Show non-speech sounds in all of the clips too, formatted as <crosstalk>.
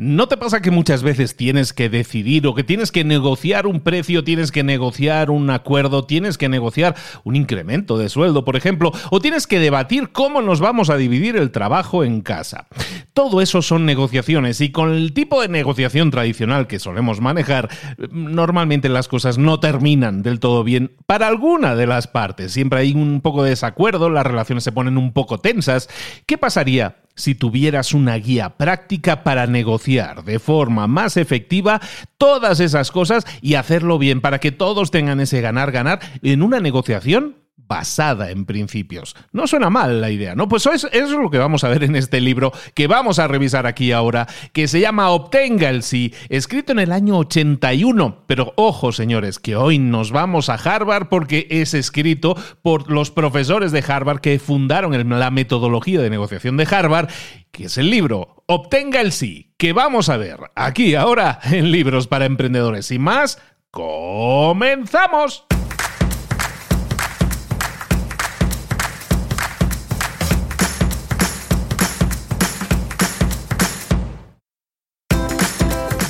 ¿No te pasa que muchas veces tienes que decidir o que tienes que negociar un precio, tienes que negociar un acuerdo, tienes que negociar un incremento de sueldo, por ejemplo, o tienes que debatir cómo nos vamos a dividir el trabajo en casa? Todo eso son negociaciones y con el tipo de negociación tradicional que solemos manejar, normalmente las cosas no terminan del todo bien para alguna de las partes. Siempre hay un poco de desacuerdo, las relaciones se ponen un poco tensas. ¿Qué pasaría si tuvieras una guía práctica para negociar de forma más efectiva todas esas cosas y hacerlo bien para que todos tengan ese ganar-ganar en una negociación basada en principios. No suena mal la idea, ¿no? Pues eso es, lo que vamos a ver en este libro que vamos a revisar aquí ahora, que se llama Obtenga el sí, escrito en el año 81. Pero ojo, señores, que hoy nos vamos a Harvard porque es escrito por los profesores de Harvard que fundaron la metodología de negociación de Harvard, que es el libro Obtenga el sí, que vamos a ver aquí ahora en Libros para Emprendedores. Y más, comenzamos.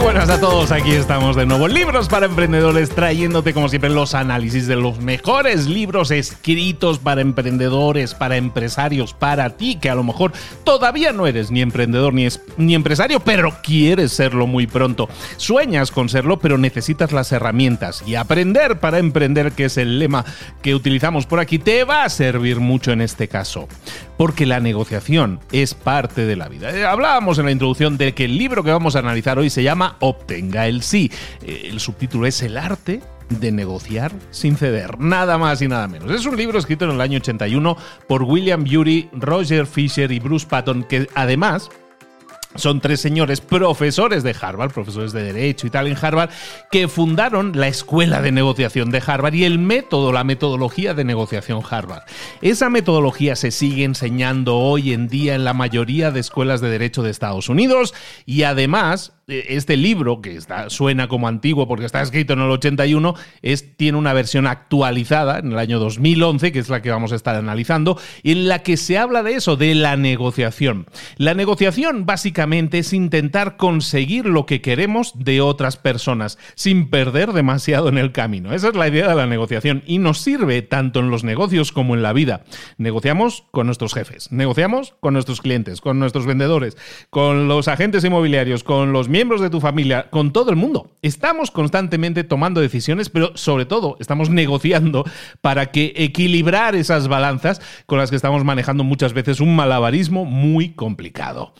buenas a todos, aquí estamos de nuevo. Libros para emprendedores, trayéndote como siempre los análisis de los mejores libros escritos para emprendedores, para empresarios, para ti, que a lo mejor todavía no eres ni emprendedor ni, ni empresario, pero quieres serlo muy pronto. Sueñas con serlo, pero necesitas las herramientas y aprender para emprender, que es el lema que utilizamos por aquí, te va a servir mucho en este caso porque la negociación es parte de la vida. Eh, hablábamos en la introducción de que el libro que vamos a analizar hoy se llama Obtenga el sí. Eh, el subtítulo es El arte de negociar sin ceder, nada más y nada menos. Es un libro escrito en el año 81 por William Bury, Roger Fisher y Bruce Patton, que además son tres señores profesores de Harvard, profesores de Derecho y tal en Harvard, que fundaron la Escuela de Negociación de Harvard y el método, la metodología de negociación Harvard. Esa metodología se sigue enseñando hoy en día en la mayoría de escuelas de Derecho de Estados Unidos y además este libro, que suena como antiguo porque está escrito en el 81, es, tiene una versión actualizada en el año 2011, que es la que vamos a estar analizando, en la que se habla de eso, de la negociación. La negociación básicamente es intentar conseguir lo que queremos de otras personas, sin perder demasiado en el camino. Esa es la idea de la negociación y nos sirve tanto en los negocios como en la vida. Negociamos con nuestros jefes, negociamos con nuestros clientes, con nuestros vendedores, con los agentes inmobiliarios, con los miembros de tu familia, con todo el mundo. Estamos constantemente tomando decisiones, pero sobre todo estamos negociando para que equilibrar esas balanzas con las que estamos manejando muchas veces un malabarismo muy complicado.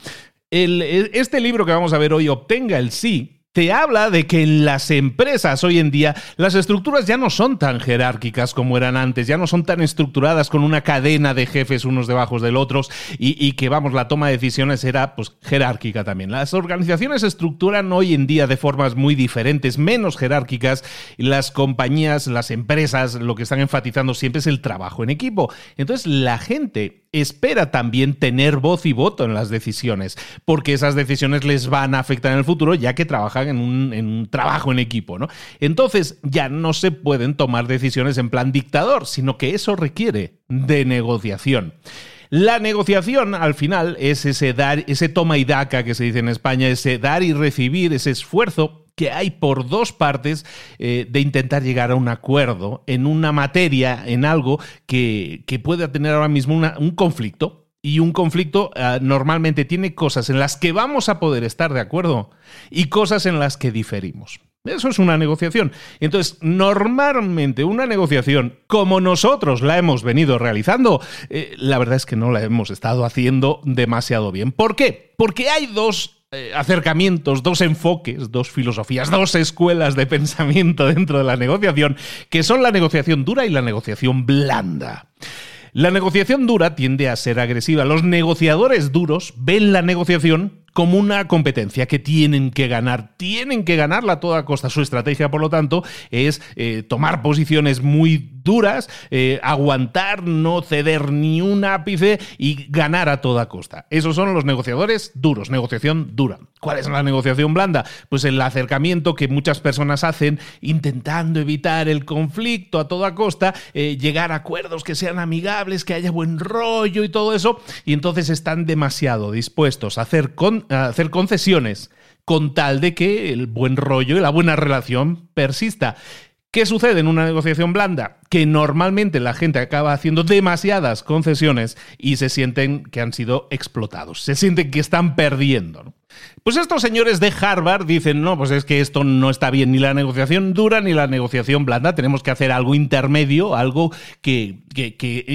Este libro que vamos a ver hoy obtenga el sí te habla de que en las empresas hoy en día las estructuras ya no son tan jerárquicas como eran antes, ya no son tan estructuradas con una cadena de jefes unos debajo del otros y, que, vamos, la toma de decisiones era pues jerárquica también. Las organizaciones estructuran hoy en día de formas muy diferentes, menos jerárquicas. Las compañías, las empresas, lo que están enfatizando siempre es el trabajo en equipo. Entonces la gente espera también tener voz y voto en las decisiones, porque esas decisiones les van a afectar en el futuro ya que trabajan en un, trabajo en equipo, ¿no? Entonces ya no se pueden tomar decisiones en plan dictador, sino que eso requiere de negociación. La negociación, al final, es ese dar, ese toma y daca que se dice en España, ese dar y recibir, ese esfuerzo que hay por dos partes eh, de intentar llegar a un acuerdo en una materia, en algo que, pueda tener ahora mismo un conflicto. Y un conflicto ah, normalmente tiene cosas en las que vamos a poder estar de acuerdo y cosas en las que diferimos. Eso es una negociación. Entonces, normalmente una negociación, como nosotros la hemos venido realizando, eh, la verdad es que no la hemos estado haciendo demasiado bien. ¿Por qué? Porque hay dos eh, acercamientos, dos enfoques, dos filosofías, dos escuelas de pensamiento <laughs> dentro de la negociación, que son la negociación dura y la negociación blanda. La negociación dura tiende a ser agresiva. Los negociadores duros ven la negociación como una competencia que tienen que ganar, tienen que ganarla a toda costa. Su estrategia, por lo tanto, es eh, tomar posiciones muy duras, eh, aguantar, no ceder ni un ápice y ganar a toda costa. Esos son los negociadores duros, negociación dura. ¿Cuál es la negociación blanda? Pues el acercamiento que muchas personas hacen intentando evitar el conflicto a toda costa, eh, llegar a acuerdos que sean amigables, que haya buen rollo y todo eso, y entonces están demasiado dispuestos a hacer con hacer concesiones con tal de que el buen rollo y la buena relación persista. ¿Qué sucede en una negociación blanda? Que normalmente la gente acaba haciendo demasiadas concesiones y se sienten que han sido explotados, se sienten que están perdiendo. Pues estos señores de Harvard dicen, no, pues es que esto no está bien, ni la negociación dura ni la negociación blanda, tenemos que hacer algo intermedio, algo que,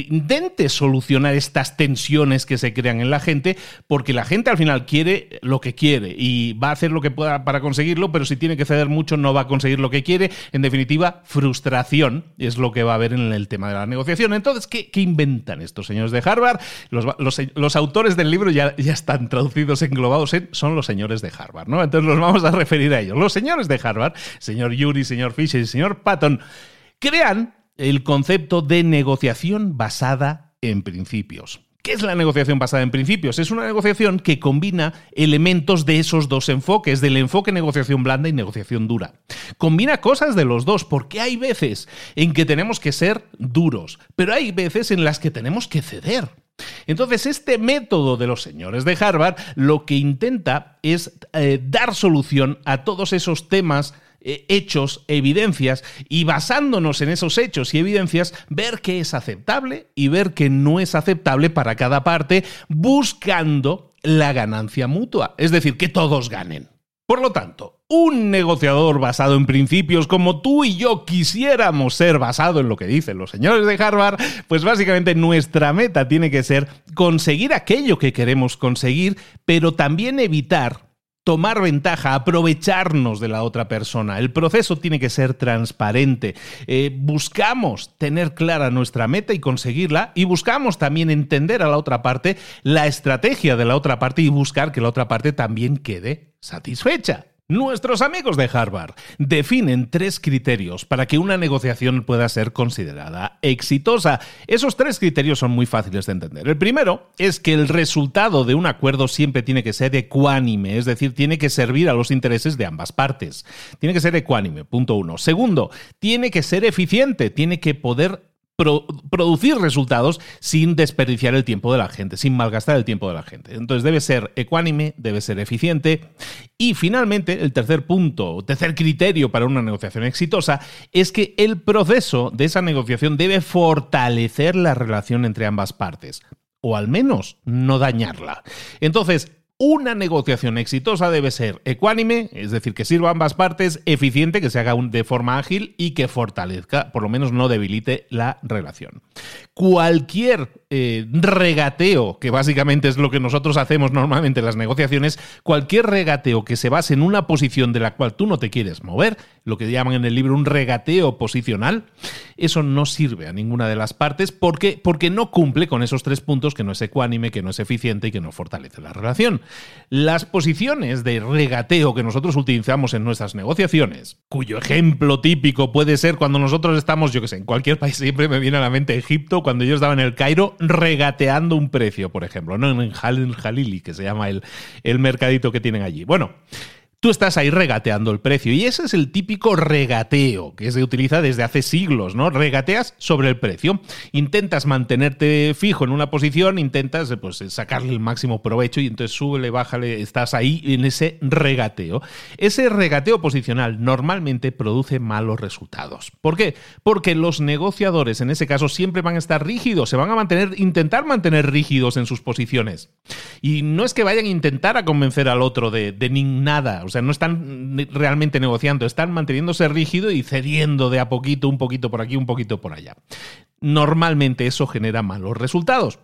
intente solucionar estas tensiones que se crean en la gente, porque la gente al final quiere lo que quiere y va a hacer lo que pueda para conseguirlo, pero si tiene que ceder mucho no va a conseguir lo que quiere. En definitiva, frustración es lo que va a haber en el tema de la negociación. Entonces, ¿qué, inventan estos señores de Harvard? Los, autores del libro ya, ya están traducidos, englobados en los señores de Harvard, ¿no? Entonces nos vamos a referir a ellos. Los señores de Harvard, señor Yuri, señor Fisher y señor Patton, crean el concepto de negociación basada en principios. ¿Qué es la negociación basada en principios? Es una negociación que combina elementos de esos dos enfoques, del enfoque negociación blanda y negociación dura. Combina cosas de los dos, porque hay veces en que tenemos que ser duros, pero hay veces en las que tenemos que ceder. Entonces, este método de los señores de Harvard lo que intenta es eh, dar solución a todos esos temas eh, hechos, evidencias, y basándonos en esos hechos y evidencias, ver qué es aceptable y ver qué no es aceptable para cada parte, buscando la ganancia mutua, es decir, que todos ganen. Por lo tanto, un negociador basado en principios como tú y yo quisiéramos ser basado en lo que dicen los señores de Harvard, pues básicamente nuestra meta tiene que ser conseguir aquello que queremos conseguir, pero también evitar tomar ventaja, aprovecharnos de la otra persona. El proceso tiene que ser transparente. Eh, buscamos tener clara nuestra meta y conseguirla y buscamos también entender a la otra parte, la estrategia de la otra parte y buscar que la otra parte también quede satisfecha. Nuestros amigos de Harvard definen tres criterios para que una negociación pueda ser considerada exitosa. Esos tres criterios son muy fáciles de entender. El primero es que el resultado de un acuerdo siempre tiene que ser ecuánime, es decir, tiene que servir a los intereses de ambas partes. Tiene que ser ecuánime, punto uno. Segundo, tiene que ser eficiente, tiene que poder producir resultados sin desperdiciar el tiempo de la gente, sin malgastar el tiempo de la gente. Entonces debe ser ecuánime, debe ser eficiente. Y finalmente, el tercer punto, tercer criterio para una negociación exitosa es que el proceso de esa negociación debe fortalecer la relación entre ambas partes o al menos no dañarla. Entonces, una negociación exitosa debe ser ecuánime, es decir, que sirva a ambas partes, eficiente, que se haga de forma ágil y que fortalezca, por lo menos no debilite la relación. Cualquier eh, regateo, que básicamente es lo que nosotros hacemos normalmente en las negociaciones, cualquier regateo que se base en una posición de la cual tú no te quieres mover, lo que llaman en el libro un regateo posicional, eso no sirve a ninguna de las partes porque, porque no cumple con esos tres puntos que no es ecuánime, que no es eficiente y que no fortalece la relación. Las posiciones de regateo que nosotros utilizamos en nuestras negociaciones, cuyo ejemplo típico puede ser cuando nosotros estamos, yo que sé, en cualquier país, siempre me viene a la mente Egipto, cuando yo estaba en el Cairo, regateando un precio, por ejemplo, ¿no? En Jalili, que se llama el, el mercadito que tienen allí. Bueno, tú estás ahí regateando el precio. Y ese es el típico regateo que se utiliza desde hace siglos, ¿no? Regateas sobre el precio. Intentas mantenerte fijo en una posición, intentas pues, sacarle el máximo provecho y entonces súbele, bájale, estás ahí en ese regateo. Ese regateo posicional normalmente produce malos resultados. ¿Por qué? Porque los negociadores en ese caso siempre van a estar rígidos, se van a mantener, intentar mantener rígidos en sus posiciones. Y no es que vayan a intentar a convencer al otro de, de nada, o sea, no están realmente negociando, están manteniéndose rígido y cediendo de a poquito, un poquito por aquí, un poquito por allá. Normalmente eso genera malos resultados.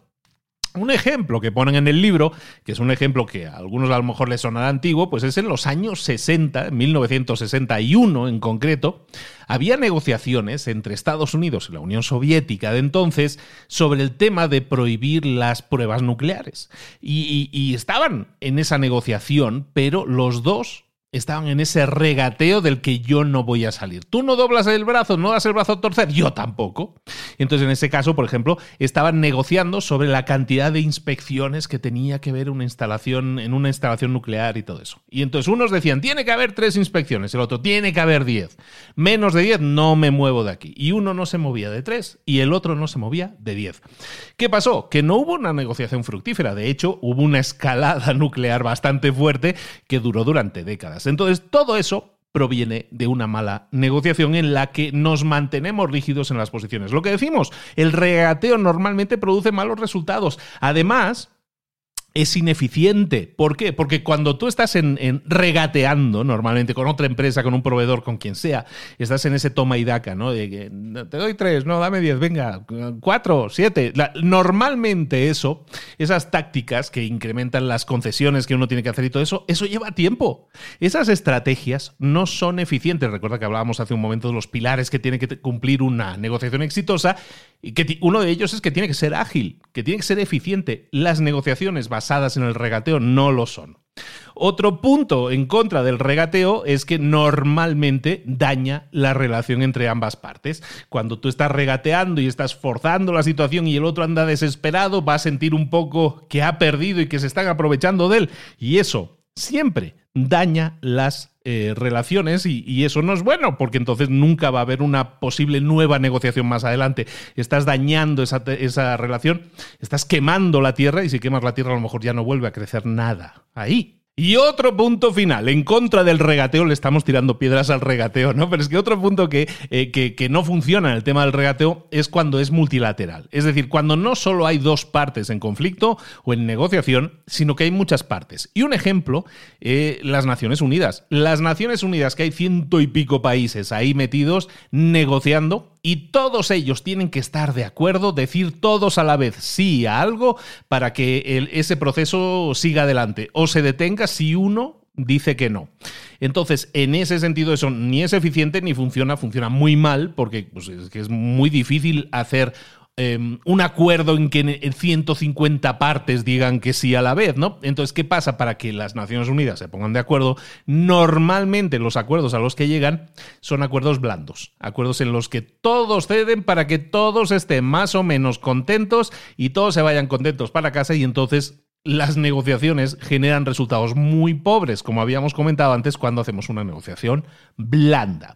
Un ejemplo que ponen en el libro, que es un ejemplo que a algunos a lo mejor les sonará antiguo, pues es en los años 60, 1961 en concreto, había negociaciones entre Estados Unidos y la Unión Soviética de entonces sobre el tema de prohibir las pruebas nucleares. Y, y estaban en esa negociación, pero los dos estaban en ese regateo del que yo no voy a salir. Tú no doblas el brazo, no das el brazo a torcer, yo tampoco. Entonces, en ese caso, por ejemplo, estaban negociando sobre la cantidad de inspecciones que tenía que ver una instalación en una instalación nuclear y todo eso. Y entonces unos decían, tiene que haber tres inspecciones, el otro, tiene que haber diez. Menos de diez, no me muevo de aquí. Y uno no se movía de tres y el otro no se movía de diez. ¿Qué pasó? Que no hubo una negociación fructífera. De hecho, hubo una escalada <laughs> nuclear bastante fuerte que duró durante décadas. Entonces, todo eso proviene de una mala negociación en la que nos mantenemos rígidos en las posiciones. Lo que decimos, el regateo normalmente produce malos resultados. Además, es ineficiente. ¿Por qué? Porque cuando tú estás en, regateando normalmente con otra empresa, con un proveedor, con quien sea, estás en ese toma y daca, ¿no? De que te doy tres, no, dame diez, venga, cuatro, siete. normalmente eso, esas tácticas que incrementan las concesiones que uno tiene que hacer y todo eso, eso lleva tiempo. Esas estrategias no son eficientes. Recuerda que hablábamos hace un momento de los pilares que tiene que cumplir una negociación exitosa y que uno de ellos es que tiene que ser ágil, que tiene que ser eficiente. Las negociaciones en el regateo no lo son. Otro punto en contra del regateo es que normalmente daña la relación entre ambas partes. Cuando tú estás regateando y estás forzando la situación y el otro anda desesperado, va a sentir un poco que ha perdido y que se están aprovechando de él. Y eso siempre daña las eh, relaciones y, eso no es bueno, porque entonces nunca va a haber una posible nueva negociación más adelante. Estás dañando esa, esa relación, estás quemando la tierra y si quemas la tierra a lo mejor ya no vuelve a crecer nada ahí. Y otro punto final, en contra del regateo, le estamos tirando piedras al regateo, ¿no? Pero es que otro punto que, eh, que, que, no funciona en el tema del regateo es cuando es multilateral. Es decir, cuando no solo hay dos partes en conflicto o en negociación, sino que hay muchas partes. Y un ejemplo, eh, las Naciones Unidas. Las Naciones Unidas, que hay ciento y pico países ahí metidos negociando y todos ellos tienen que estar de acuerdo, decir todos a la vez sí a algo para que ese proceso siga adelante o se detenga si uno dice que no. Entonces, en ese sentido, eso ni es eficiente ni funciona, funciona muy mal porque pues, es, muy difícil hacer Em, un acuerdo en que en 150 partes digan que sí a la vez, ¿no? Entonces, ¿qué pasa? Para que las Naciones Unidas se pongan de acuerdo, normalmente los acuerdos a los que llegan son acuerdos blandos, acuerdos en los que todos ceden para que todos estén más o menos contentos y todos se vayan contentos para casa y entonces las negociaciones generan resultados muy pobres, como habíamos comentado antes cuando hacemos una negociación blanda.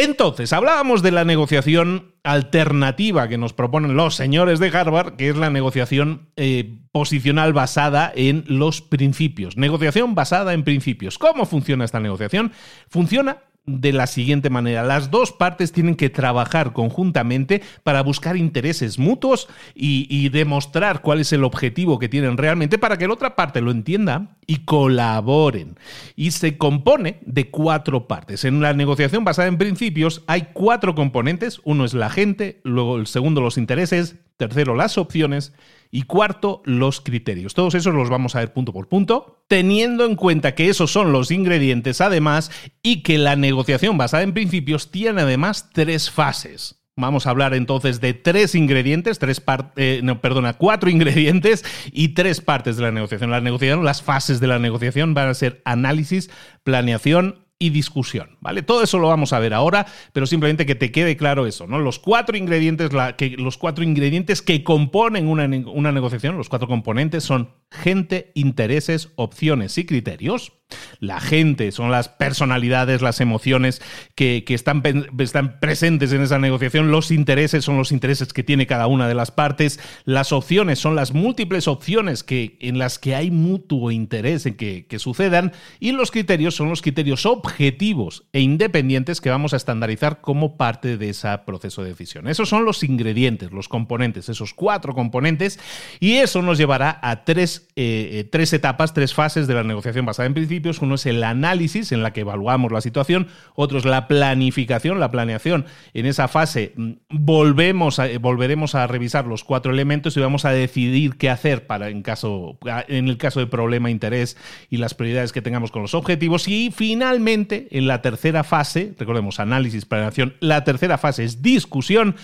Entonces, hablábamos de la negociación alternativa que nos proponen los señores de Harvard, que es la negociación eh, posicional basada en los principios. Negociación basada en principios. ¿Cómo funciona esta negociación? Funciona de la siguiente manera. Las dos partes tienen que trabajar conjuntamente para buscar intereses mutuos y, demostrar cuál es el objetivo que tienen realmente para que la otra parte lo entienda y colaboren. Y se compone de cuatro partes. En la negociación basada en principios hay cuatro componentes. Uno es la gente, luego el segundo los intereses, tercero las opciones y cuarto, los criterios. Todos esos los vamos a ver punto por punto, teniendo en cuenta que esos son los ingredientes además y que la negociación basada en principios tiene además tres fases. Vamos a hablar entonces de tres ingredientes, tres eh, no, perdona, cuatro <laughs> ingredientes y tres partes de la negociación. La negociación, las fases de la negociación van a ser análisis, planeación, y discusión, ¿vale? Todo eso lo vamos a ver ahora, pero simplemente que te quede claro eso, ¿no? Los cuatro ingredientes, que, los cuatro ingredientes que componen una, una negociación, los cuatro componentes son gente, intereses, opciones y criterios. La gente son las personalidades, las emociones que, están, están, presentes en esa negociación. Los intereses son los intereses que tiene cada una de las partes. Las opciones son las múltiples opciones que, en las que hay mutuo interés en que, que sucedan. Y los criterios son los criterios objetivos e independientes que vamos a estandarizar como parte de ese proceso de decisión. Esos son los ingredientes, los componentes, esos cuatro componentes. Y eso nos llevará a tres, eh, eh, tres etapas, tres fases de la negociación basada en principio uno es el análisis en la que evaluamos la situación, otro es la planificación, la planeación. En esa fase mm, volvemos a, volveremos a revisar los cuatro elementos y vamos a decidir qué hacer para en, caso, en el caso de problema, interés y las prioridades que tengamos con los objetivos. Y finalmente, en la tercera fase, recordemos análisis, planeación, la tercera fase es discusión.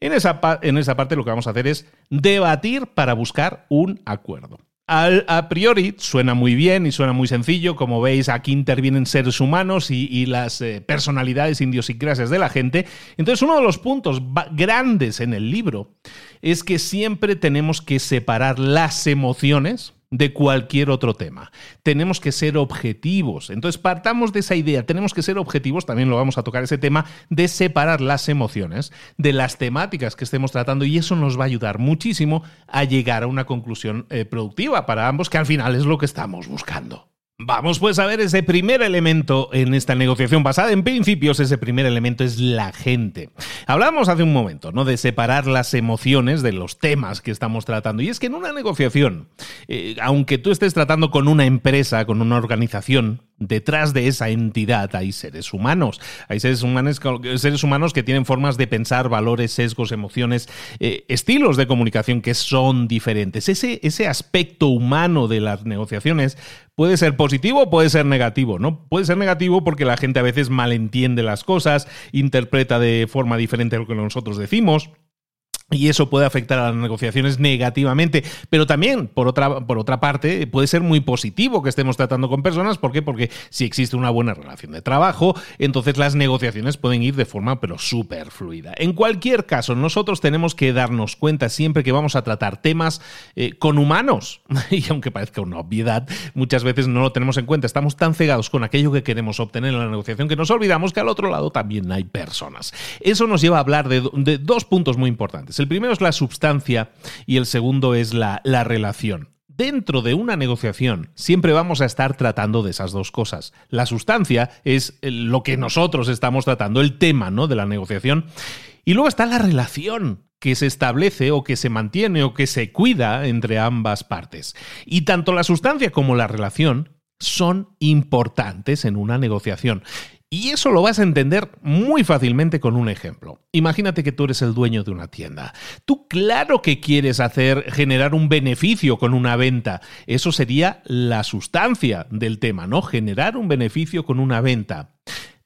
En esa, en esa parte lo que vamos a hacer es debatir para buscar un acuerdo a priori suena muy bien y suena muy sencillo. Como veis, aquí intervienen seres humanos y, las eh, personalidades, idiosincrasias de la gente. Entonces, uno de los puntos grandes en el libro es que siempre tenemos que separar las emociones de cualquier otro tema. Tenemos que ser objetivos. Entonces, partamos de esa idea. Tenemos que ser objetivos, también lo vamos a tocar ese tema, de separar las emociones de las temáticas que estemos tratando y eso nos va a ayudar muchísimo a llegar a una conclusión eh, productiva para ambos, que al final es lo que estamos buscando. Vamos pues a ver ese primer elemento en esta negociación basada en principios, ese primer elemento es la gente. Hablamos hace un momento, ¿no? De separar las emociones de los temas que estamos tratando. Y es que en una negociación, eh, aunque tú estés tratando con una empresa, con una organización, detrás de esa entidad hay seres humanos. Hay seres humanos, seres humanos que tienen formas de pensar, valores, sesgos, emociones, eh, estilos de comunicación que son diferentes. Ese, ese aspecto humano de las negociaciones puede ser positivo o puede ser negativo, ¿no? Puede ser negativo porque la gente a veces malentiende las cosas, interpreta de forma diferente lo que nosotros decimos. Y eso puede afectar a las negociaciones negativamente. Pero también, por otra, por otra parte, puede ser muy positivo que estemos tratando con personas. ¿Por qué? Porque si existe una buena relación de trabajo, entonces las negociaciones pueden ir de forma pero súper fluida. En cualquier caso, nosotros tenemos que darnos cuenta siempre que vamos a tratar temas eh, con humanos. <laughs> Y aunque parezca una obviedad, muchas veces no lo tenemos en cuenta. Estamos tan cegados con aquello que queremos obtener en la negociación que nos olvidamos que al otro lado también hay personas. Eso nos lleva a hablar de dos puntos muy importantes. El primero es la substancia y el segundo es la, la relación dentro de una negociación siempre vamos a estar tratando de esas dos cosas. La sustancia es lo que nosotros estamos tratando, el tema ¿no? de la negociación. Y luego está la relación que se establece o que se mantiene o que se cuida entre ambas partes. Y tanto la sustancia como la relación son importantes en una negociación. Y eso lo vas a entender muy fácilmente con un ejemplo. Imagínate que tú eres el dueño de una tienda. Tú claro que quieres hacer generar un beneficio con una venta. Eso sería la sustancia del tema, ¿no? Generar un beneficio con una venta.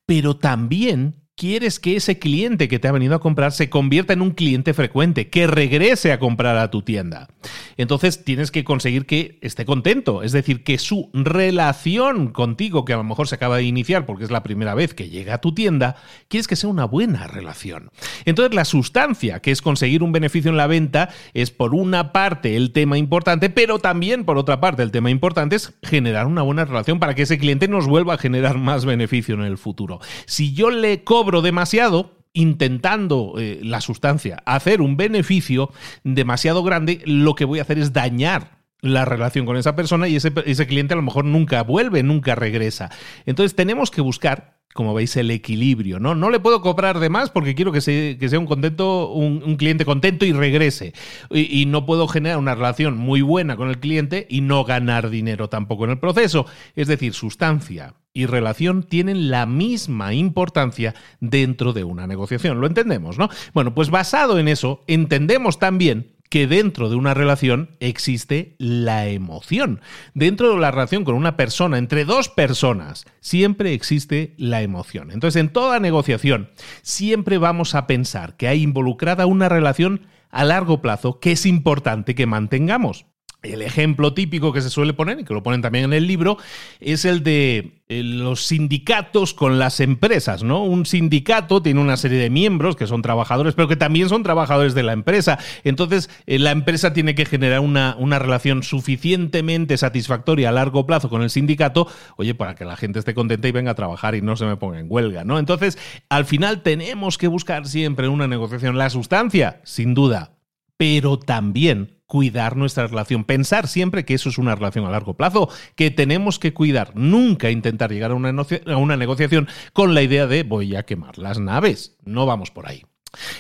Pero también quieres que ese cliente que te ha venido a comprar se convierta en un cliente frecuente, que regrese a comprar a tu tienda. Entonces tienes que conseguir que esté contento, es decir, que su relación contigo, que a lo mejor se acaba de iniciar porque es la primera vez que llega a tu tienda, quieres que sea una buena relación. Entonces la sustancia, que es conseguir un beneficio en la venta, es por una parte el tema importante, pero también por otra parte el tema importante es generar una buena relación para que ese cliente nos vuelva a generar más beneficio en el futuro. Si yo le cobro demasiado, intentando eh, la sustancia hacer un beneficio demasiado grande, lo que voy a hacer es dañar la relación con esa persona y ese, ese, cliente a lo mejor nunca vuelve, nunca regresa. Entonces tenemos que buscar, como veis, el equilibrio, ¿no? No le puedo cobrar de más porque quiero que, sea un contento, un, cliente contento y regrese. Y, y, no puedo generar una relación muy buena con el cliente y no ganar dinero tampoco en el proceso. Es decir, sustancia, y relación tienen la misma importancia dentro de una negociación. Lo entendemos, ¿no? Bueno, pues basado en eso, entendemos también que dentro de una relación existe la emoción. Dentro de la relación con una persona, entre dos personas, siempre existe la emoción. Entonces, en toda negociación, siempre vamos a pensar que hay involucrada una relación a largo plazo que es importante que mantengamos. El ejemplo típico que se suele poner, y que lo ponen también en el libro, es el de eh, los sindicatos con las empresas, ¿no? Un sindicato tiene una serie de miembros que son trabajadores, pero que también son trabajadores de la empresa. Entonces, eh, la empresa tiene que generar una, una relación suficientemente satisfactoria a largo plazo con el sindicato, oye, para que la gente esté contenta y venga a trabajar y no se me ponga en huelga, ¿no? Entonces, al final tenemos que buscar siempre en una negociación la sustancia, sin duda, pero también cuidar nuestra relación, pensar siempre que eso es una relación a largo plazo, que tenemos que cuidar, nunca intentar llegar a una, a una negociación con la idea de voy a quemar las naves, no vamos por ahí.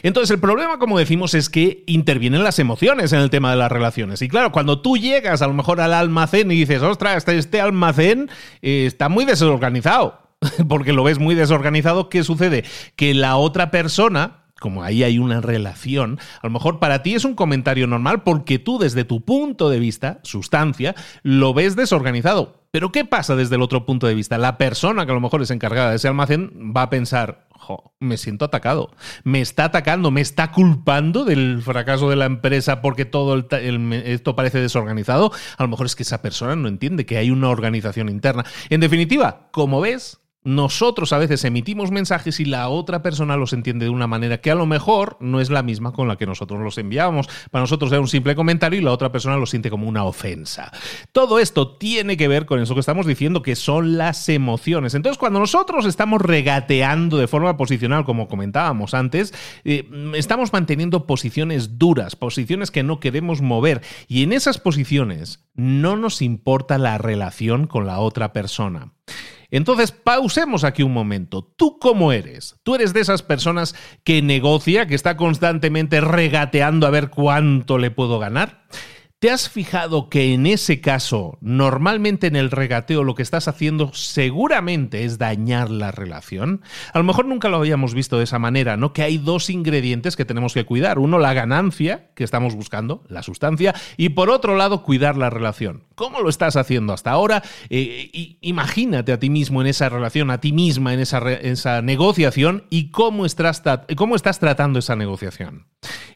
Entonces el problema, como decimos, es que intervienen las emociones en el tema de las relaciones. Y claro, cuando tú llegas a lo mejor al almacén y dices, ostras, este, este almacén eh, está muy desorganizado, <laughs> porque lo ves muy desorganizado, ¿qué sucede? Que la otra persona como ahí hay una relación, a lo mejor para ti es un comentario normal porque tú desde tu punto de vista, sustancia, lo ves desorganizado. Pero ¿qué pasa desde el otro punto de vista? La persona que a lo mejor es encargada de ese almacén va a pensar, me siento atacado, me está atacando, me está culpando del fracaso de la empresa porque todo esto parece desorganizado. A lo mejor es que esa persona no entiende que hay una organización interna. En definitiva, como ves, nosotros a veces emitimos mensajes y la otra persona los entiende de una manera que a lo mejor no es la misma con la que nosotros los enviamos. Para nosotros es un simple comentario y la otra persona lo siente como una ofensa. Todo esto tiene que ver con eso que estamos diciendo, que son las emociones. Entonces, cuando nosotros estamos regateando de forma posicional, como comentábamos antes, eh, estamos manteniendo posiciones duras, posiciones que no queremos mover. Y en esas posiciones no nos importa la relación con la otra persona. Entonces, pausemos aquí un momento. ¿Tú cómo eres? ¿Tú eres de esas personas que negocia, que está constantemente regateando a ver cuánto le puedo ganar? ¿Te has fijado que en ese caso, normalmente en el regateo lo que estás haciendo seguramente es dañar la relación? A lo mejor nunca lo habíamos visto de esa manera, ¿no? Que hay dos ingredientes que tenemos que cuidar. Uno, la ganancia que estamos buscando, la sustancia, y por otro lado, cuidar la relación. ¿Cómo lo estás haciendo hasta ahora? Eh, imagínate a ti mismo en esa relación, a ti misma en esa, negociación y cómo estás, cómo estás tratando esa negociación.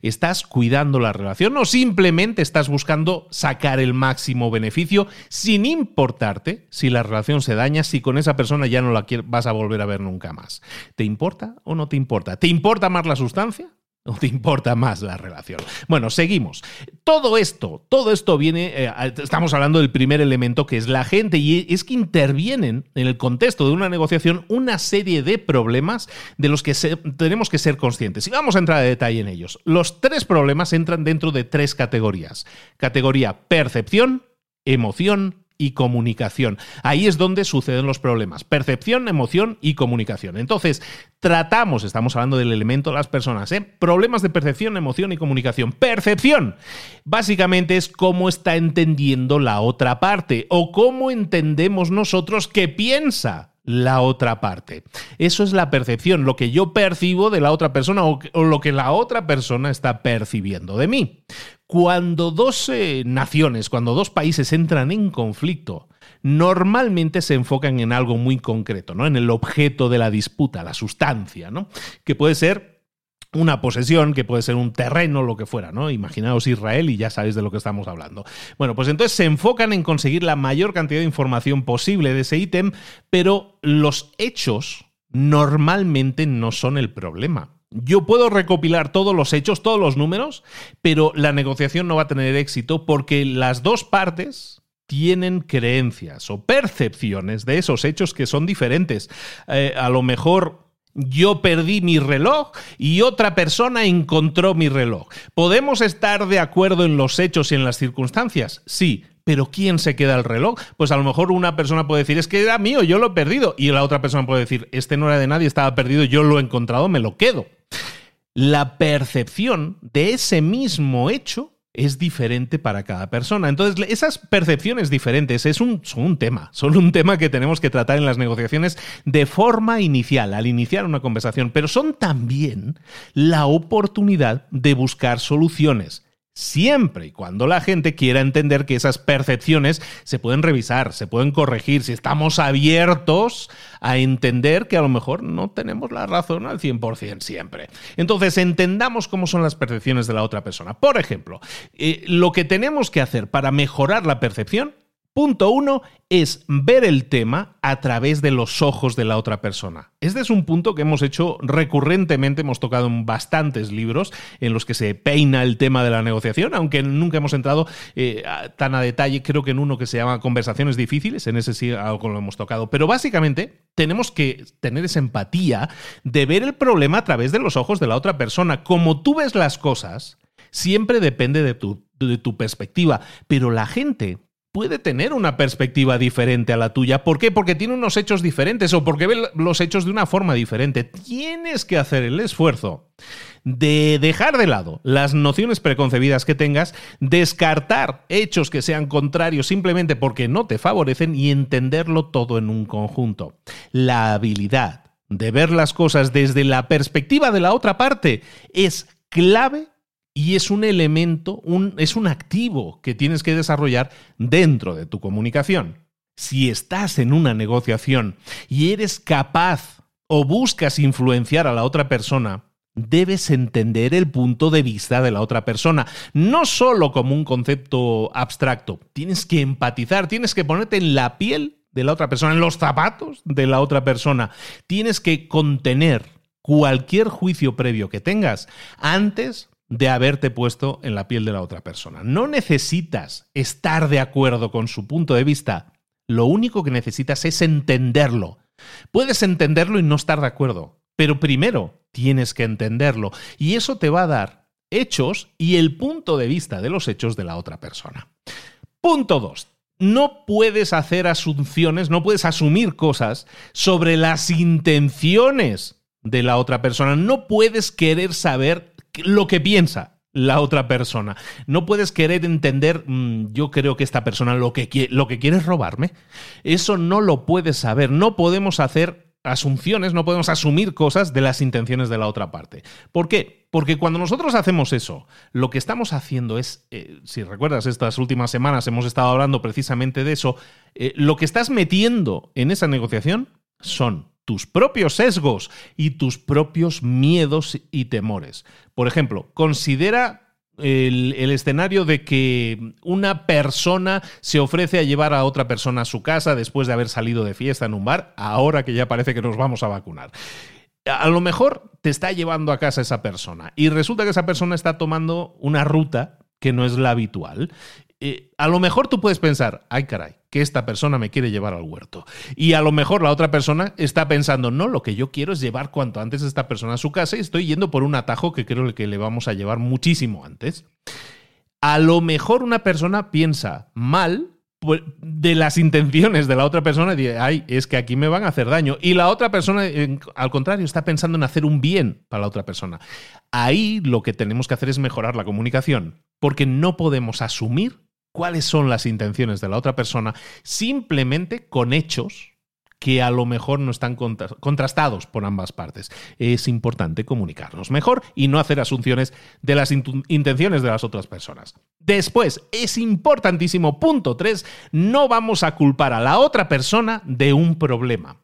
¿Estás cuidando la relación o simplemente estás buscando sacar el máximo beneficio sin importarte si la relación se daña, si con esa persona ya no la vas a volver a ver nunca más? ¿Te importa o no te importa? ¿Te importa más la sustancia? ¿O te importa más la relación? Bueno, seguimos. Todo esto, todo esto viene, eh, estamos hablando del primer elemento que es la gente y es que intervienen en el contexto de una negociación una serie de problemas de los que tenemos que ser conscientes. Y vamos a entrar a detalle en ellos. Los tres problemas entran dentro de tres categorías. Categoría percepción, emoción y comunicación. Ahí es donde suceden los problemas. Percepción, emoción y comunicación. Entonces, tratamos, estamos hablando del elemento de las personas, ¿eh? problemas de percepción, emoción y comunicación. Percepción, básicamente es cómo está entendiendo la otra parte o cómo entendemos nosotros que piensa la otra parte. Eso es la percepción, lo que yo percibo de la otra persona o, lo que la otra persona está percibiendo de mí. Cuando dos eh, naciones, cuando dos países entran en conflicto, normalmente se enfocan en algo muy concreto, ¿no? En el objeto de la disputa, la sustancia, ¿no? Que puede ser una posesión, que puede ser un terreno, lo que fuera, ¿no? Imaginaos Israel y ya sabéis de lo que estamos hablando. Bueno, pues entonces se enfocan en conseguir la mayor cantidad de información posible de ese ítem, pero los hechos normalmente no son el problema. Yo puedo recopilar todos los hechos, todos los números, pero la negociación no va a tener éxito porque las dos partes tienen creencias o percepciones de esos hechos que son diferentes. Eh, a lo mejor yo perdí mi reloj y otra persona encontró mi reloj. ¿Podemos estar de acuerdo en los hechos y en las circunstancias? Sí, pero ¿quién se queda el reloj? Pues a lo mejor una persona puede decir, es que era mío, yo lo he perdido. Y la otra persona puede decir, este no era de nadie, estaba perdido, yo lo he encontrado, me lo quedo. La percepción de ese mismo hecho es diferente para cada persona. Entonces, esas percepciones diferentes es un, son un tema, son un tema que tenemos que tratar en las negociaciones de forma inicial, al iniciar una conversación, pero son también la oportunidad de buscar soluciones siempre y cuando la gente quiera entender que esas percepciones se pueden revisar, se pueden corregir, si estamos abiertos a entender que a lo mejor no tenemos la razón al 100% siempre. Entonces, entendamos cómo son las percepciones de la otra persona. Por ejemplo, eh, lo que tenemos que hacer para mejorar la percepción Punto uno es ver el tema a través de los ojos de la otra persona. Este es un punto que hemos hecho recurrentemente, hemos tocado en bastantes libros en los que se peina el tema de la negociación, aunque nunca hemos entrado eh, tan a detalle, creo que en uno que se llama Conversaciones difíciles, en ese sí algo lo hemos tocado. Pero básicamente tenemos que tener esa empatía de ver el problema a través de los ojos de la otra persona. Como tú ves las cosas, siempre depende de tu, de tu perspectiva, pero la gente puede tener una perspectiva diferente a la tuya. ¿Por qué? Porque tiene unos hechos diferentes o porque ve los hechos de una forma diferente. Tienes que hacer el esfuerzo de dejar de lado las nociones preconcebidas que tengas, descartar hechos que sean contrarios simplemente porque no te favorecen y entenderlo todo en un conjunto. La habilidad de ver las cosas desde la perspectiva de la otra parte es clave y es un elemento, un, es un activo que tienes que desarrollar dentro de tu comunicación. Si estás en una negociación y eres capaz o buscas influenciar a la otra persona, debes entender el punto de vista de la otra persona, no solo como un concepto abstracto, tienes que empatizar, tienes que ponerte en la piel de la otra persona, en los zapatos de la otra persona, tienes que contener cualquier juicio previo que tengas antes de haberte puesto en la piel de la otra persona. No necesitas estar de acuerdo con su punto de vista, lo único que necesitas es entenderlo. Puedes entenderlo y no estar de acuerdo, pero primero tienes que entenderlo y eso te va a dar hechos y el punto de vista de los hechos de la otra persona. Punto 2. No puedes hacer asunciones, no puedes asumir cosas sobre las intenciones de la otra persona. No puedes querer saber lo que piensa la otra persona. No puedes querer entender, mm, yo creo que esta persona lo que, lo que quiere es robarme. Eso no lo puedes saber. No podemos hacer asunciones, no podemos asumir cosas de las intenciones de la otra parte. ¿Por qué? Porque cuando nosotros hacemos eso, lo que estamos haciendo es, eh, si recuerdas, estas últimas semanas hemos estado hablando precisamente de eso, eh, lo que estás metiendo en esa negociación son tus propios sesgos y tus propios miedos y temores. Por ejemplo, considera el, escenario de que una persona se ofrece a llevar a otra persona a su casa después de haber salido de fiesta en un bar, ahora que ya parece que nos vamos a vacunar. A lo mejor te está llevando a casa esa persona y resulta que esa persona está tomando una ruta que no es la habitual eh, a lo mejor tú puedes pensar, ay caray, que esta persona me quiere llevar al huerto. Y a lo mejor la otra persona está pensando, no, lo que yo quiero es llevar cuanto antes a esta persona a su casa y estoy yendo por un atajo que creo que le vamos a llevar muchísimo antes. A lo mejor una persona piensa mal pues, de las intenciones de la otra persona y dice, ay, es que aquí me van a hacer daño. Y la otra persona, al contrario, está pensando en hacer un bien para la otra persona. Ahí lo que tenemos que hacer es mejorar la comunicación, porque no podemos asumir cuáles son las intenciones de la otra persona simplemente con hechos que a lo mejor no están contrastados por ambas partes. Es importante comunicarnos mejor y no hacer asunciones de las intenciones de las otras personas. Después, es importantísimo, punto 3, no vamos a culpar a la otra persona de un problema.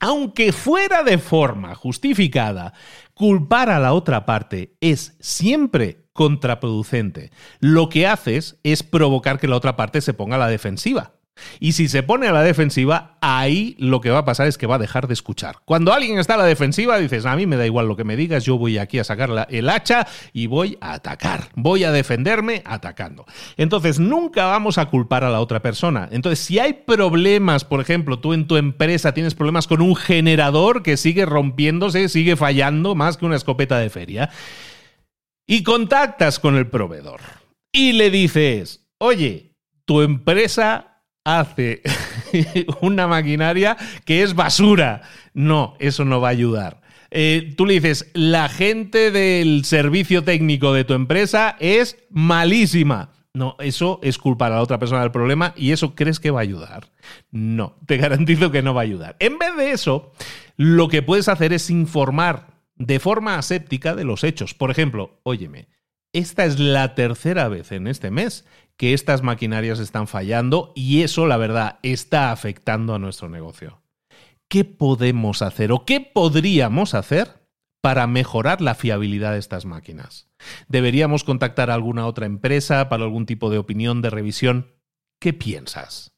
Aunque fuera de forma justificada, culpar a la otra parte es siempre contraproducente. Lo que haces es provocar que la otra parte se ponga a la defensiva. Y si se pone a la defensiva, ahí lo que va a pasar es que va a dejar de escuchar. Cuando alguien está a la defensiva, dices, a mí me da igual lo que me digas, yo voy aquí a sacar el hacha y voy a atacar. Voy a defenderme atacando. Entonces, nunca vamos a culpar a la otra persona. Entonces, si hay problemas, por ejemplo, tú en tu empresa tienes problemas con un generador que sigue rompiéndose, sigue fallando más que una escopeta de feria y contactas con el proveedor y le dices, oye, tu empresa hace <laughs> una maquinaria que es basura. No, eso no va a ayudar. Eh, tú le dices, la gente del servicio técnico de tu empresa es malísima. No, eso es culpar a la otra persona del problema y eso crees que va a ayudar. No, te garantizo que no va a ayudar. En vez de eso, lo que puedes hacer es informar de forma aséptica de los hechos. Por ejemplo, óyeme, esta es la tercera vez en este mes que estas maquinarias están fallando y eso, la verdad, está afectando a nuestro negocio. ¿Qué podemos hacer o qué podríamos hacer para mejorar la fiabilidad de estas máquinas? ¿Deberíamos contactar a alguna otra empresa para algún tipo de opinión de revisión? ¿Qué piensas?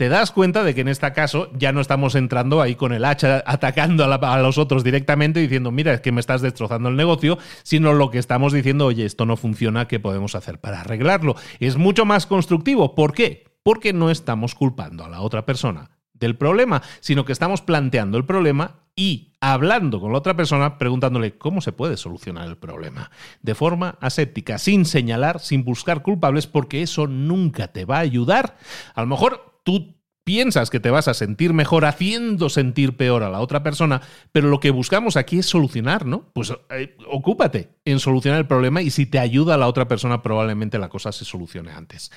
Te das cuenta de que en este caso ya no estamos entrando ahí con el hacha atacando a, los otros directamente diciendo, mira, es que me estás destrozando el negocio, sino lo que estamos diciendo, oye, esto no funciona, ¿qué podemos hacer para arreglarlo? Es mucho más constructivo. ¿Por qué? Porque no estamos culpando a la otra persona del problema, sino que estamos planteando el problema y hablando con la otra persona, preguntándole cómo se puede solucionar el problema. De forma aséptica, sin señalar, sin buscar culpables, porque eso nunca te va a ayudar. A lo mejor tú piensas que te vas a sentir mejor haciendo sentir peor a la otra persona, pero lo que buscamos aquí es solucionar, ¿no? Pues eh, ocúpate en solucionar el problema y si te ayuda a la otra persona probablemente la cosa se solucione antes.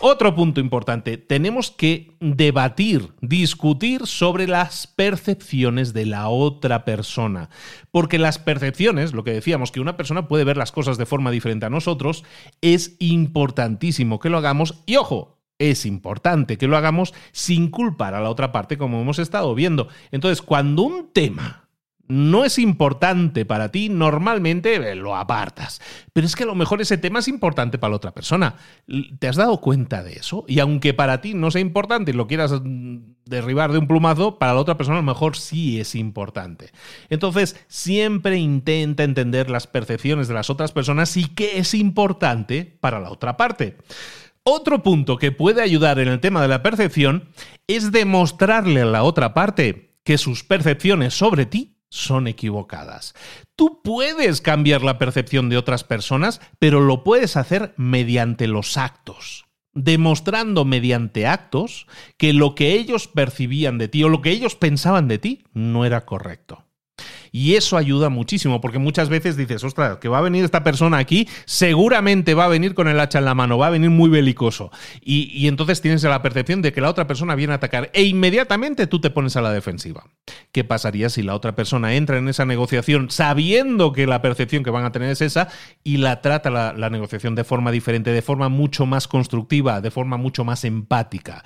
Otro punto importante, tenemos que debatir, discutir sobre las percepciones de la otra persona, porque las percepciones, lo que decíamos, que una persona puede ver las cosas de forma diferente a nosotros, es importantísimo que lo hagamos y ojo, es importante que lo hagamos sin culpar a la otra parte, como hemos estado viendo. Entonces, cuando un tema no es importante para ti, normalmente eh, lo apartas. Pero es que a lo mejor ese tema es importante para la otra persona. ¿Te has dado cuenta de eso? Y aunque para ti no sea importante y lo quieras mm, derribar de un plumazo, para la otra persona a lo mejor sí es importante. Entonces, siempre intenta entender las percepciones de las otras personas y qué es importante para la otra parte. Otro punto que puede ayudar en el tema de la percepción es demostrarle a la otra parte que sus percepciones sobre ti son equivocadas. Tú puedes cambiar la percepción de otras personas, pero lo puedes hacer mediante los actos demostrando mediante actos que lo que ellos percibían de ti o lo que ellos pensaban de ti no era correcto. Y eso ayuda muchísimo, porque muchas veces dices, ostras, que va a venir esta persona aquí, seguramente va a venir con el hacha en la mano, va a venir muy belicoso. Y, entonces tienes la percepción de que la otra persona viene a atacar e inmediatamente tú te pones a la defensiva. ¿Qué pasaría si la otra persona entra en esa negociación sabiendo que la percepción que van a tener es esa y la trata la, la negociación de forma diferente, de forma mucho más constructiva, de forma mucho más empática?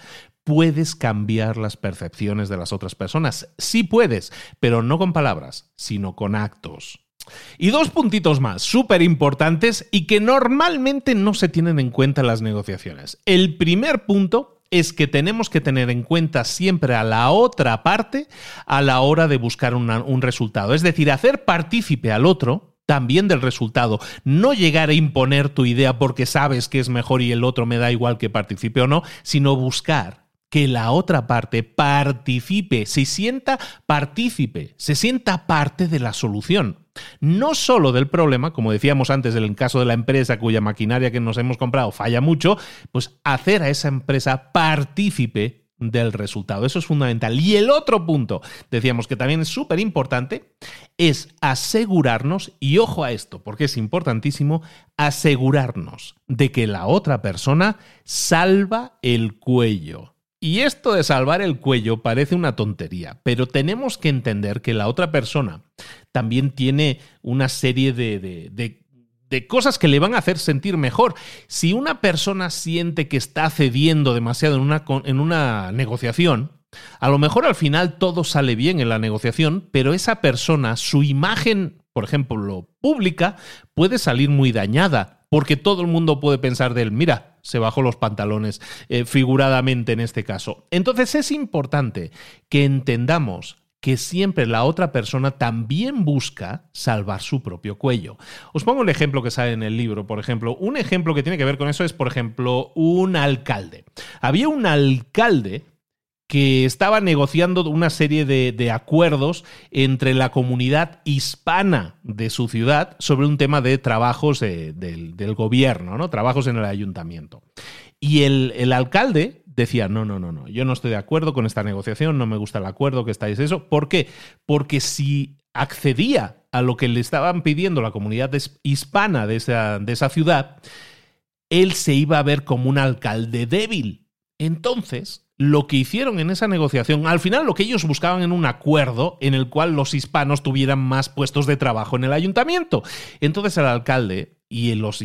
Puedes cambiar las percepciones de las otras personas. Sí puedes, pero no con palabras, sino con actos. Y dos puntitos más, súper importantes y que normalmente no se tienen en cuenta en las negociaciones. El primer punto es que tenemos que tener en cuenta siempre a la otra parte a la hora de buscar un resultado. Es decir, hacer partícipe al otro también del resultado. No llegar a imponer tu idea porque sabes que es mejor y el otro me da igual que participe o no, sino buscar que la otra parte participe, se sienta partícipe, se sienta parte de la solución. No solo del problema, como decíamos antes del caso de la empresa cuya maquinaria que nos hemos comprado falla mucho, pues hacer a esa empresa partícipe del resultado. Eso es fundamental. Y el otro punto, decíamos que también es súper importante, es asegurarnos, y ojo a esto, porque es importantísimo, asegurarnos de que la otra persona salva el cuello. Y esto de salvar el cuello parece una tontería, pero tenemos que entender que la otra persona también tiene una serie de, de, cosas que le van a hacer sentir mejor. Si una persona siente que está cediendo demasiado en una, en una negociación, a lo mejor al final todo sale bien en la negociación, pero esa persona, su imagen, por ejemplo, pública, puede salir muy dañada porque todo el mundo puede pensar de él, mira, se bajó los pantalones, eh, figuradamente en este caso. Entonces es importante que entendamos que siempre la otra persona también busca salvar su propio cuello. Os pongo el ejemplo que sale en el libro, por ejemplo. Un ejemplo que tiene que ver con eso es, por ejemplo, un alcalde. Había un alcalde que estaba negociando una serie de, acuerdos entre la comunidad hispana de su ciudad sobre un tema de trabajos del, gobierno, ¿no? Trabajos en el ayuntamiento. Y el, el, alcalde decía, no, no, no, no, yo no estoy de acuerdo con esta negociación, no me gusta el acuerdo que estáis eso. ¿Por qué? Porque si accedía a lo que le estaban pidiendo la comunidad hispana de esa, de esa ciudad, él se iba a ver como un alcalde débil. Entonces, lo que hicieron en esa negociación, al final lo que ellos buscaban en un acuerdo en el cual los hispanos tuvieran más puestos de trabajo en el ayuntamiento. Entonces el alcalde y, los,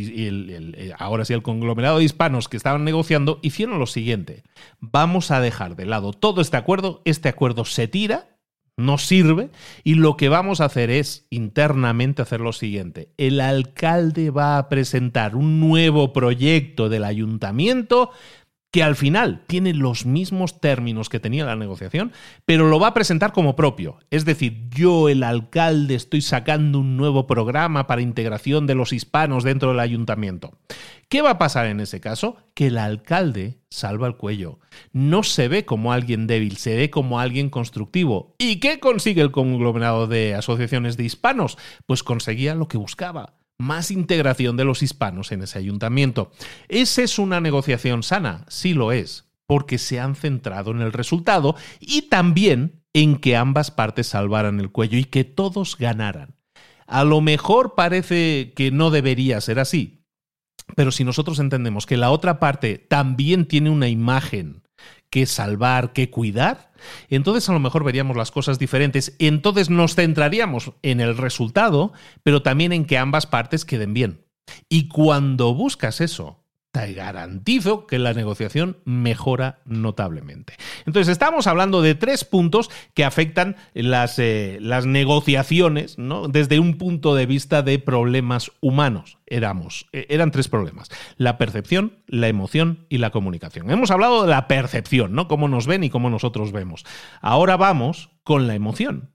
ahora sí el conglomerado de hispanos que estaban negociando hicieron lo siguiente. Vamos a dejar de lado todo este acuerdo, este acuerdo se tira, no sirve, y lo que vamos a hacer es internamente hacer lo siguiente. El alcalde va a presentar un nuevo proyecto del ayuntamiento que al final tiene los mismos términos que tenía la negociación, pero lo va a presentar como propio. Es decir, yo, el alcalde, estoy sacando un nuevo programa para integración de los hispanos dentro del ayuntamiento. ¿Qué va a pasar en ese caso? Que el alcalde salva el cuello. No se ve como alguien débil, se ve como alguien constructivo. ¿Y qué consigue el conglomerado de asociaciones de hispanos? Pues conseguía lo que buscaba más integración de los hispanos en ese ayuntamiento. ¿Esa es una negociación sana? Sí lo es, porque se han centrado en el resultado y también en que ambas partes salvaran el cuello y que todos ganaran. A lo mejor parece que no debería ser así, pero si nosotros entendemos que la otra parte también tiene una imagen que salvar, que cuidar, entonces a lo mejor veríamos las cosas diferentes. Entonces nos centraríamos en el resultado, pero también en que ambas partes queden bien. Y cuando buscas eso, te garantizo que la negociación mejora notablemente. Entonces, estamos hablando de tres puntos que afectan las, eh, las negociaciones ¿no? desde un punto de vista de problemas humanos. Éramos, eh, eran tres problemas. La percepción, la emoción y la comunicación. Hemos hablado de la percepción, ¿no? Cómo nos ven y cómo nosotros vemos. Ahora vamos con la emoción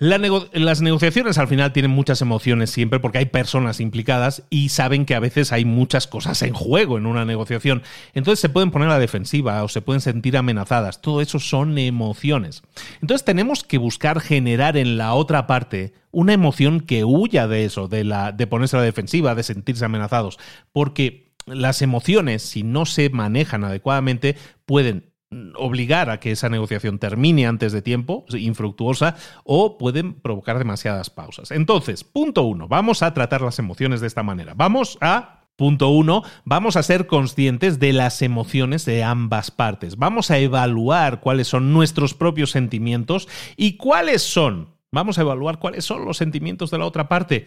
las negociaciones al final tienen muchas emociones siempre porque hay personas implicadas y saben que a veces hay muchas cosas en juego en una negociación. Entonces se pueden poner a la defensiva o se pueden sentir amenazadas. Todo eso son emociones. Entonces tenemos que buscar generar en la otra parte una emoción que huya de eso, de, la, de ponerse a la defensiva, de sentirse amenazados. Porque las emociones, si no se manejan adecuadamente, pueden obligar a que esa negociación termine antes de tiempo, infructuosa, o pueden provocar demasiadas pausas. Entonces, punto uno, vamos a tratar las emociones de esta manera. Vamos a Punto uno, vamos a ser conscientes de las emociones de ambas partes. Vamos a evaluar cuáles son nuestros propios sentimientos y cuáles son, vamos a evaluar cuáles son los sentimientos de la otra parte.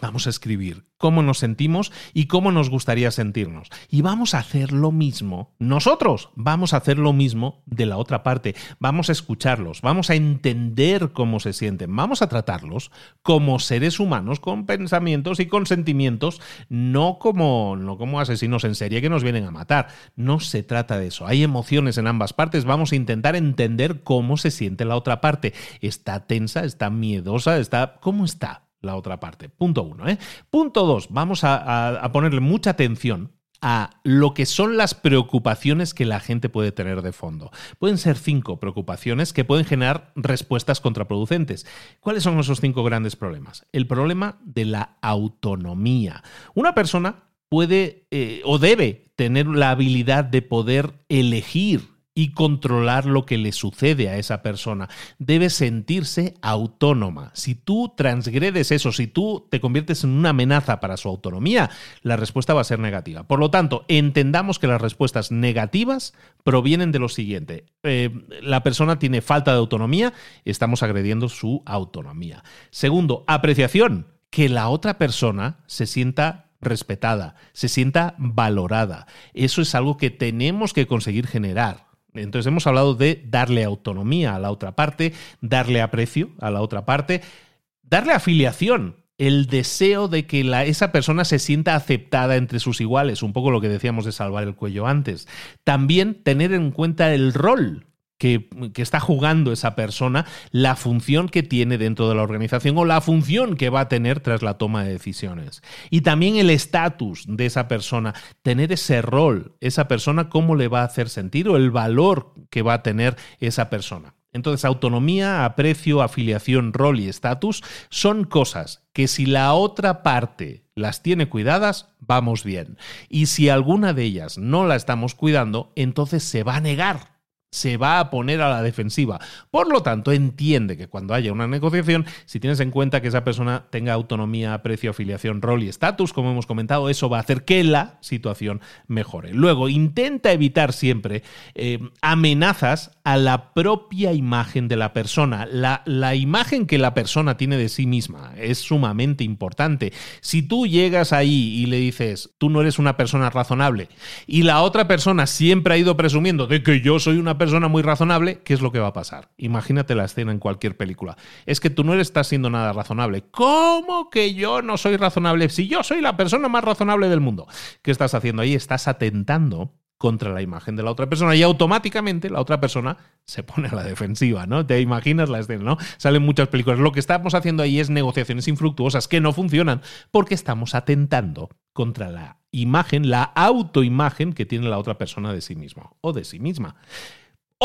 Vamos a escribir cómo nos sentimos y cómo nos gustaría sentirnos. Y vamos a hacer lo mismo. Nosotros vamos a hacer lo mismo de la otra parte. Vamos a escucharlos, vamos a entender cómo se sienten, vamos a tratarlos como seres humanos con pensamientos y con sentimientos, no como, no como asesinos en serie que nos vienen a matar. No se trata de eso. Hay emociones en ambas partes. Vamos a intentar entender cómo se siente la otra parte. ¿Está tensa? ¿Está miedosa? ¿Está... ¿Cómo está? La otra parte. Punto uno. ¿eh? Punto dos, vamos a, ponerle mucha atención a lo que son las preocupaciones que la gente puede tener de fondo. Pueden ser cinco preocupaciones que pueden generar respuestas contraproducentes. ¿Cuáles son esos cinco grandes problemas? El problema de la autonomía. Una persona puede eh, o debe tener la habilidad de poder elegir y controlar lo que le sucede a esa persona. Debe sentirse autónoma. Si tú transgredes eso, si tú te conviertes en una amenaza para su autonomía, la respuesta va a ser negativa. Por lo tanto, entendamos que las respuestas negativas provienen de lo siguiente. Eh, la persona tiene falta de autonomía, estamos agrediendo su autonomía. Segundo, apreciación, que la otra persona se sienta respetada, se sienta valorada. Eso es algo que tenemos que conseguir generar. Entonces hemos hablado de darle autonomía a la otra parte, darle aprecio a la otra parte, darle afiliación, el deseo de que esa persona se sienta aceptada entre sus iguales, un poco lo que decíamos de salvar el cuello antes. También tener en cuenta el rol que, está jugando esa persona, la función que tiene dentro de la organización o la función que va a tener tras la toma de decisiones. Y también el estatus de esa persona, tener ese rol, esa persona, cómo le va a hacer sentir o el valor que va a tener esa persona. Entonces, autonomía, aprecio, afiliación, rol y estatus son cosas que si la otra parte las tiene cuidadas, vamos bien. Y si alguna de ellas no la estamos cuidando, entonces se va a negar se va a poner a la defensiva. Por lo tanto, entiende que cuando haya una negociación, si tienes en cuenta que esa persona tenga autonomía, precio, afiliación, rol y estatus, como hemos comentado, eso va a hacer que la situación mejore. Luego, intenta evitar siempre eh, amenazas a la propia imagen de la persona. La, la imagen que la persona tiene de sí misma es sumamente importante. Si tú llegas ahí y le dices, tú no eres una persona razonable, y la otra persona siempre ha ido presumiendo de que yo soy una persona muy razonable, ¿qué es lo que va a pasar? Imagínate la escena en cualquier película. Es que tú no estás siendo nada razonable. ¿Cómo que yo no soy razonable? Si yo soy la persona más razonable del mundo. ¿Qué estás haciendo ahí? Estás atentando contra la imagen de la otra persona y automáticamente la otra persona se pone a la defensiva, ¿no? Te imaginas la escena, ¿no? Salen muchas películas. Lo que estamos haciendo ahí es negociaciones infructuosas que no funcionan porque estamos atentando contra la imagen, la autoimagen que tiene la otra persona de sí mismo o de sí misma.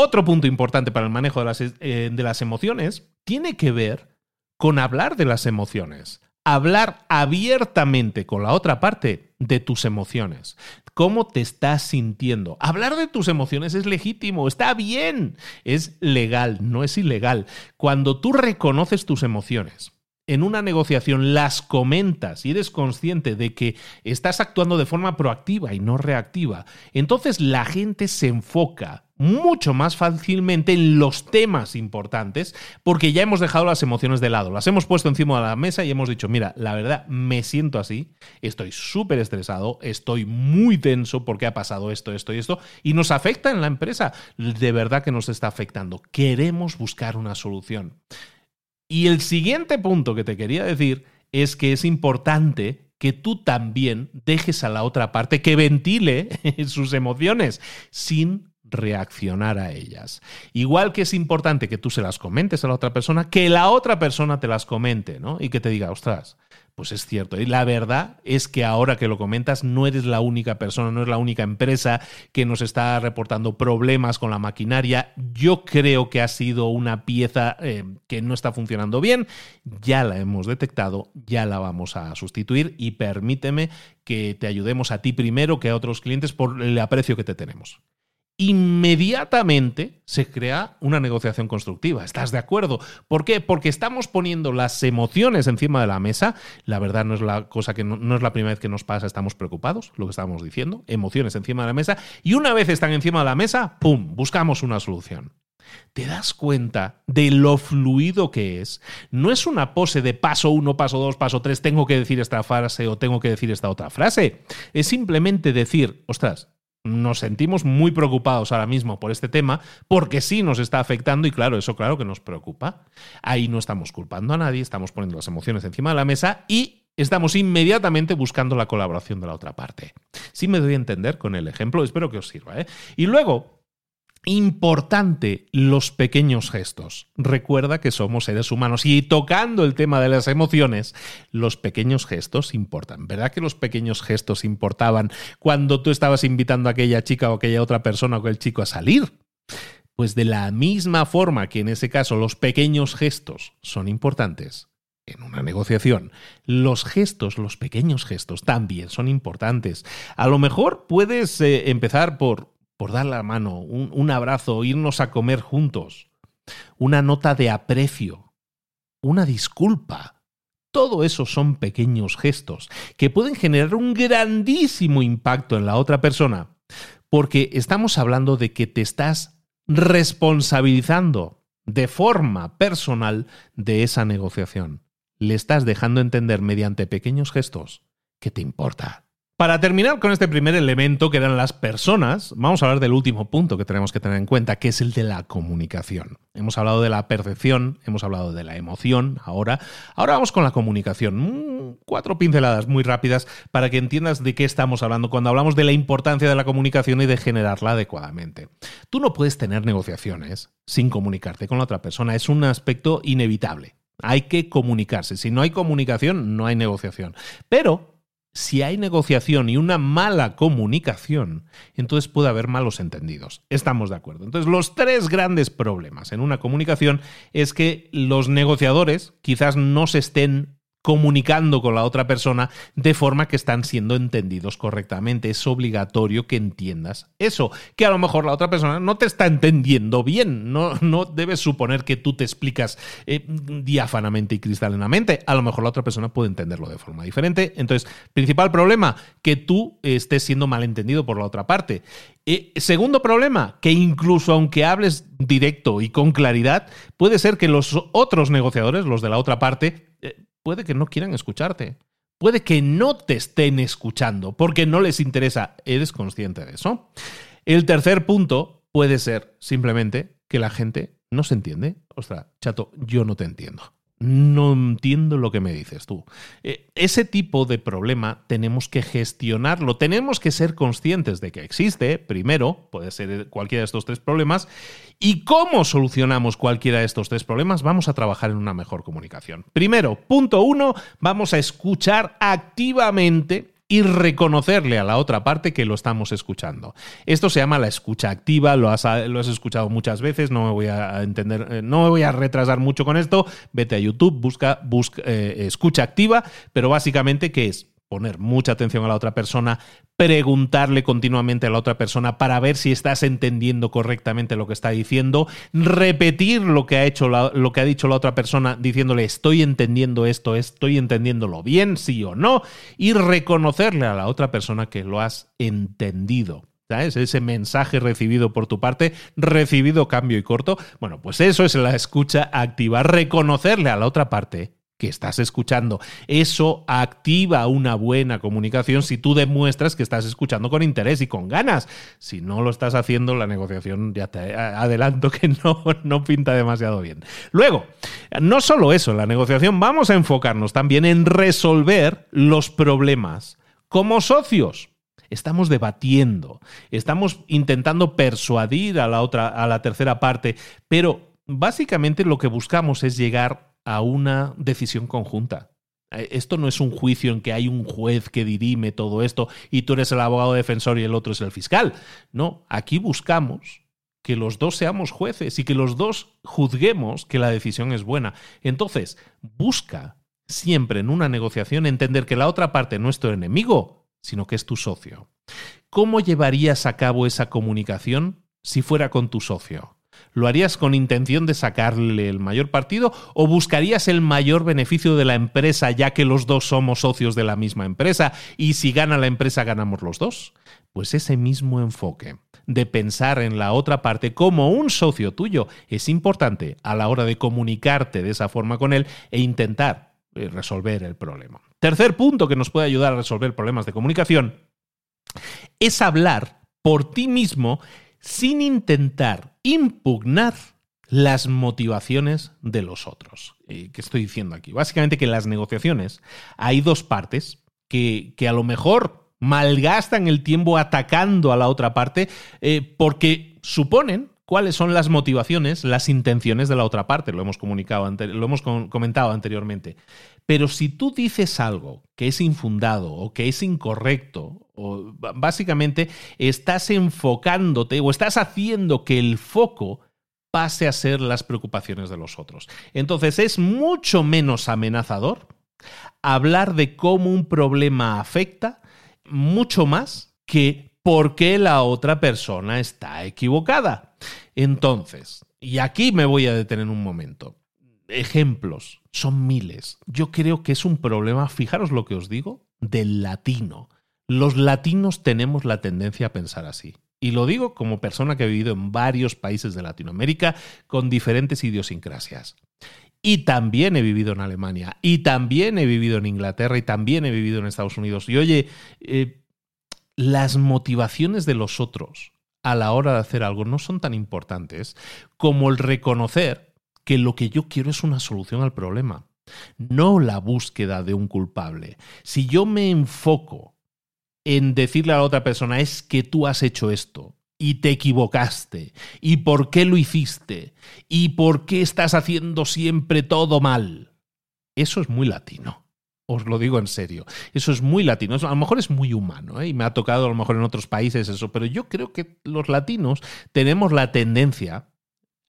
Otro punto importante para el manejo de las, eh, de las emociones tiene que ver con hablar de las emociones. Hablar abiertamente con la otra parte de tus emociones. ¿Cómo te estás sintiendo? Hablar de tus emociones es legítimo, está bien, es legal, no es ilegal. Cuando tú reconoces tus emociones, en una negociación las comentas y eres consciente de que estás actuando de forma proactiva y no reactiva, entonces la gente se enfoca mucho más fácilmente en los temas importantes porque ya hemos dejado las emociones de lado, las hemos puesto encima de la mesa y hemos dicho, mira, la verdad me siento así, estoy súper estresado, estoy muy tenso porque ha pasado esto, esto y esto y nos afecta en la empresa, de verdad que nos está afectando, queremos buscar una solución. Y el siguiente punto que te quería decir es que es importante que tú también dejes a la otra parte que ventile <laughs> sus emociones sin reaccionar a ellas. Igual que es importante que tú se las comentes a la otra persona, que la otra persona te las comente, ¿no? Y que te diga, ostras, pues es cierto. Y la verdad es que ahora que lo comentas, no eres la única persona, no es la única empresa que nos está reportando problemas con la maquinaria. Yo creo que ha sido una pieza eh, que no está funcionando bien. Ya la hemos detectado, ya la vamos a sustituir y permíteme que te ayudemos a ti primero que a otros clientes por el aprecio que te tenemos inmediatamente se crea una negociación constructiva. ¿Estás de acuerdo? ¿Por qué? Porque estamos poniendo las emociones encima de la mesa. La verdad no es la cosa que no, es la primera vez que nos pasa, estamos preocupados, lo que estábamos diciendo, emociones encima de la mesa y una vez están encima de la mesa, pum, buscamos una solución. ¿Te das cuenta de lo fluido que es? No es una pose de paso uno, paso dos, paso tres, tengo que decir esta frase o tengo que decir esta otra frase. Es simplemente decir, ostras, nos sentimos muy preocupados ahora mismo por este tema porque sí nos está afectando y claro, eso claro que nos preocupa. Ahí no estamos culpando a nadie, estamos poniendo las emociones encima de la mesa y estamos inmediatamente buscando la colaboración de la otra parte. Sí me doy a entender con el ejemplo, espero que os sirva. ¿eh? Y luego, importante los pequeños gestos. Recuerda que somos seres humanos y tocando el tema de las emociones, los pequeños gestos importan. ¿Verdad que los pequeños gestos importaban cuando tú estabas invitando a aquella chica o aquella otra persona o aquel chico a salir? Pues de la misma forma que en ese caso los pequeños gestos son importantes, en una negociación, los gestos, los pequeños gestos también son importantes. A lo mejor puedes eh, empezar por por dar la mano, un, abrazo, irnos a comer juntos, una nota de aprecio, una disculpa. Todo eso son pequeños gestos que pueden generar un grandísimo impacto en la otra persona, porque estamos hablando de que te estás responsabilizando de forma personal de esa negociación. Le estás dejando entender mediante pequeños gestos que te importa. Para terminar con este primer elemento que eran las personas, vamos a hablar del último punto que tenemos que tener en cuenta, que es el de la comunicación. Hemos hablado de la percepción, hemos hablado de la emoción, ahora, ahora vamos con la comunicación. Mm, cuatro pinceladas muy rápidas para que entiendas de qué estamos hablando cuando hablamos de la importancia de la comunicación y de generarla adecuadamente. Tú no puedes tener negociaciones sin comunicarte con la otra persona, es un aspecto inevitable. Hay que comunicarse. Si no hay comunicación, no hay negociación. Pero si hay negociación y una mala comunicación, entonces puede haber malos entendidos. Estamos de acuerdo. Entonces, los tres grandes problemas en una comunicación es que los negociadores quizás no se estén comunicando con la otra persona de forma que están siendo entendidos correctamente. Es obligatorio que entiendas eso, que a lo mejor la otra persona no te está entendiendo bien. No, no debes suponer que tú te explicas eh, diáfanamente y cristalinamente. A lo mejor la otra persona puede entenderlo de forma diferente. Entonces, principal problema, que tú estés siendo malentendido por la otra parte. Eh, segundo problema, que incluso aunque hables directo y con claridad, puede ser que los otros negociadores, los de la otra parte, eh, puede que no quieran escucharte. Puede que no te estén escuchando porque no les interesa. ¿Eres consciente de eso? El tercer punto puede ser simplemente que la gente no se entiende. Ostras, chato, yo no te entiendo no entiendo lo que me dices tú. Eh, ese tipo de problema tenemos que gestionarlo, tenemos que ser conscientes de que existe, primero, puede ser cualquiera de estos tres problemas, y cómo solucionamos cualquiera de estos tres problemas, vamos a trabajar en una mejor comunicación. Primero, punto uno, vamos a escuchar activamente y reconocerle a la otra parte que lo estamos escuchando. Esto se llama la escucha activa, lo has, lo has escuchado muchas veces, no me voy a entender, eh, no me voy a retrasar mucho con esto. Vete a YouTube, busca, busca eh, escucha activa, pero básicamente, ¿qué es? Poner mucha atención a la otra persona, preguntarle continuamente a la otra persona para ver si estás entendiendo correctamente lo que está diciendo, repetir lo que ha hecho lo que ha dicho la otra persona diciéndole estoy entendiendo esto, estoy entendiéndolo bien, sí o no, y reconocerle a la otra persona que lo has entendido. ¿Sabes? Ese mensaje recibido por tu parte, recibido cambio y corto. Bueno, pues eso es la escucha activa, reconocerle a la otra parte que estás escuchando. Eso activa una buena comunicación si tú demuestras que estás escuchando con interés y con ganas. Si no lo estás haciendo, la negociación ya te adelanto que <laughs> no, no pinta demasiado bien. Luego, no solo eso, la negociación vamos a enfocarnos también en resolver los problemas como socios. Estamos debatiendo, estamos intentando persuadir a la otra, a la tercera parte, pero básicamente lo que buscamos es llegar a una decisión conjunta. Eh, esto no es un juicio en que hay un juez que dirime todo esto y tú eres el abogado defensor y el otro es el fiscal. No, aquí buscamos que los dos seamos jueces y que los dos juzguemos que la decisión es buena. Entonces, busca siempre en una negociación entender que la otra parte no es tu enemigo, sino que es tu socio. ¿Cómo llevarías a cabo esa comunicación si fuera con tu socio? ¿Lo harías con intención de sacarle el mayor partido o buscarías el mayor beneficio de la empresa ya que los dos somos socios de la misma empresa y si gana la empresa ganamos los dos? Pues ese mismo enfoque de pensar en la otra parte como un socio tuyo es importante a la hora de comunicarte de esa forma con él e intentar eh, resolver el problema. Tercer punto que nos puede ayudar a resolver problemas de comunicación es hablar por ti mismo sin intentar impugnar las motivaciones de los otros. Eh, ¿Qué estoy diciendo aquí? Básicamente que en las negociaciones hay dos partes que, que a lo mejor malgastan el tiempo atacando a la otra parte eh, porque suponen cuáles son las motivaciones, las intenciones de la otra parte. Lo hemos, comunicado lo hemos comentado anteriormente. Pero si tú dices algo que es infundado o que es incorrecto, básicamente estás enfocándote o estás haciendo que el foco pase a ser las preocupaciones de los otros. Entonces es mucho menos amenazador hablar de cómo un problema afecta mucho más que por qué la otra persona está equivocada. Entonces, y aquí me voy a detener un momento ejemplos, son miles. Yo creo que es un problema, fijaros lo que os digo, del latino. Los latinos tenemos la tendencia a pensar así. Y lo digo como persona que ha vivido en varios países de Latinoamérica con diferentes idiosincrasias. Y también he vivido en Alemania, y también he vivido en Inglaterra, y también he vivido en Estados Unidos. Y oye, eh, las motivaciones de los otros a la hora de hacer algo no son tan importantes como el reconocer que lo que yo quiero es una solución al problema, no la búsqueda de un culpable. Si yo me enfoco en decirle a la otra persona es que tú has hecho esto y te equivocaste y por qué lo hiciste y por qué estás haciendo siempre todo mal, eso es muy latino. Os lo digo en serio. Eso es muy latino. a lo mejor es muy humano, ¿eh? y me ha tocado a lo mejor en otros países eso, pero yo creo que los latinos tenemos la tendencia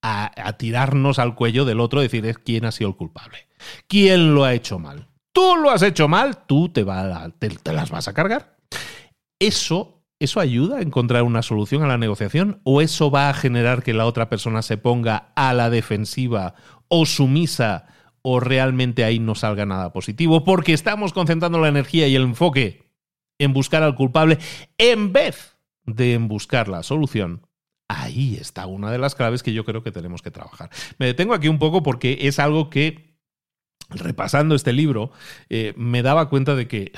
a, tirarnos al cuello del otro, decir quién ha sido el culpable, quién lo ha hecho mal. tú lo has hecho mal, tú te las vas a cargar. Eso ¿Eso ayuda a encontrar una solución a la negociación o eso va a generar que la otra persona se ponga a la defensiva o sumisa o realmente ahí no salga nada positivo? Porque estamos concentrando la energía y el enfoque en buscar al culpable en vez de en buscar la solución. Ahí está una de las claves que yo creo que tenemos que trabajar. Me detengo aquí un poco porque es algo que, repasando este libro, eh, me daba cuenta de que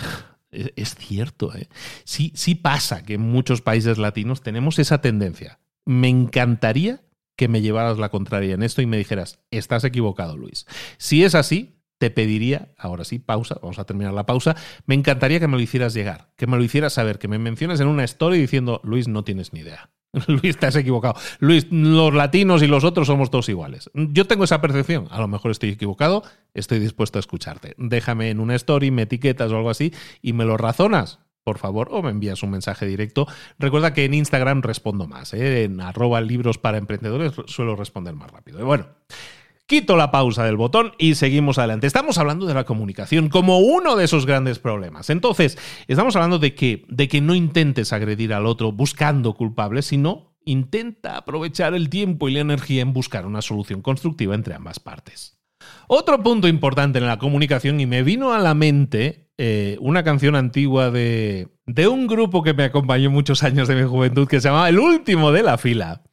es, cierto, ¿eh? sí, sí pasa que en muchos países latinos tenemos esa tendencia. Me encantaría que me llevaras la contraria en esto y me dijeras, estás equivocado, Luis. Si es así, te pediría, ahora sí, pausa, vamos a terminar la pausa, me encantaría que me lo hicieras llegar, que me lo hicieras saber, que me menciones en una story diciendo, Luis, no tienes ni idea. <laughs> Luis, te has equivocado. Luis, los latinos y los otros somos todos iguales. Yo tengo esa percepción. A lo mejor estoy equivocado. Estoy dispuesto a escucharte. Déjame en una story, me etiquetas o algo así y me lo razonas. Por favor, o me envías un mensaje directo. Recuerda que en Instagram respondo más. ¿eh? En arroba libros para emprendedores suelo responder más rápido. bueno, Quito la pausa del botón y seguimos adelante. Estamos hablando de la comunicación como uno de esos grandes problemas. Entonces, estamos hablando de que, de que no intentes agredir al otro buscando culpables, sino intenta aprovechar el tiempo y la energía en buscar una solución constructiva entre ambas partes. Otro punto importante en la comunicación, y me vino a la mente eh, una canción antigua de, de un grupo que me acompañó muchos años de mi juventud que se llamaba El último de la fila.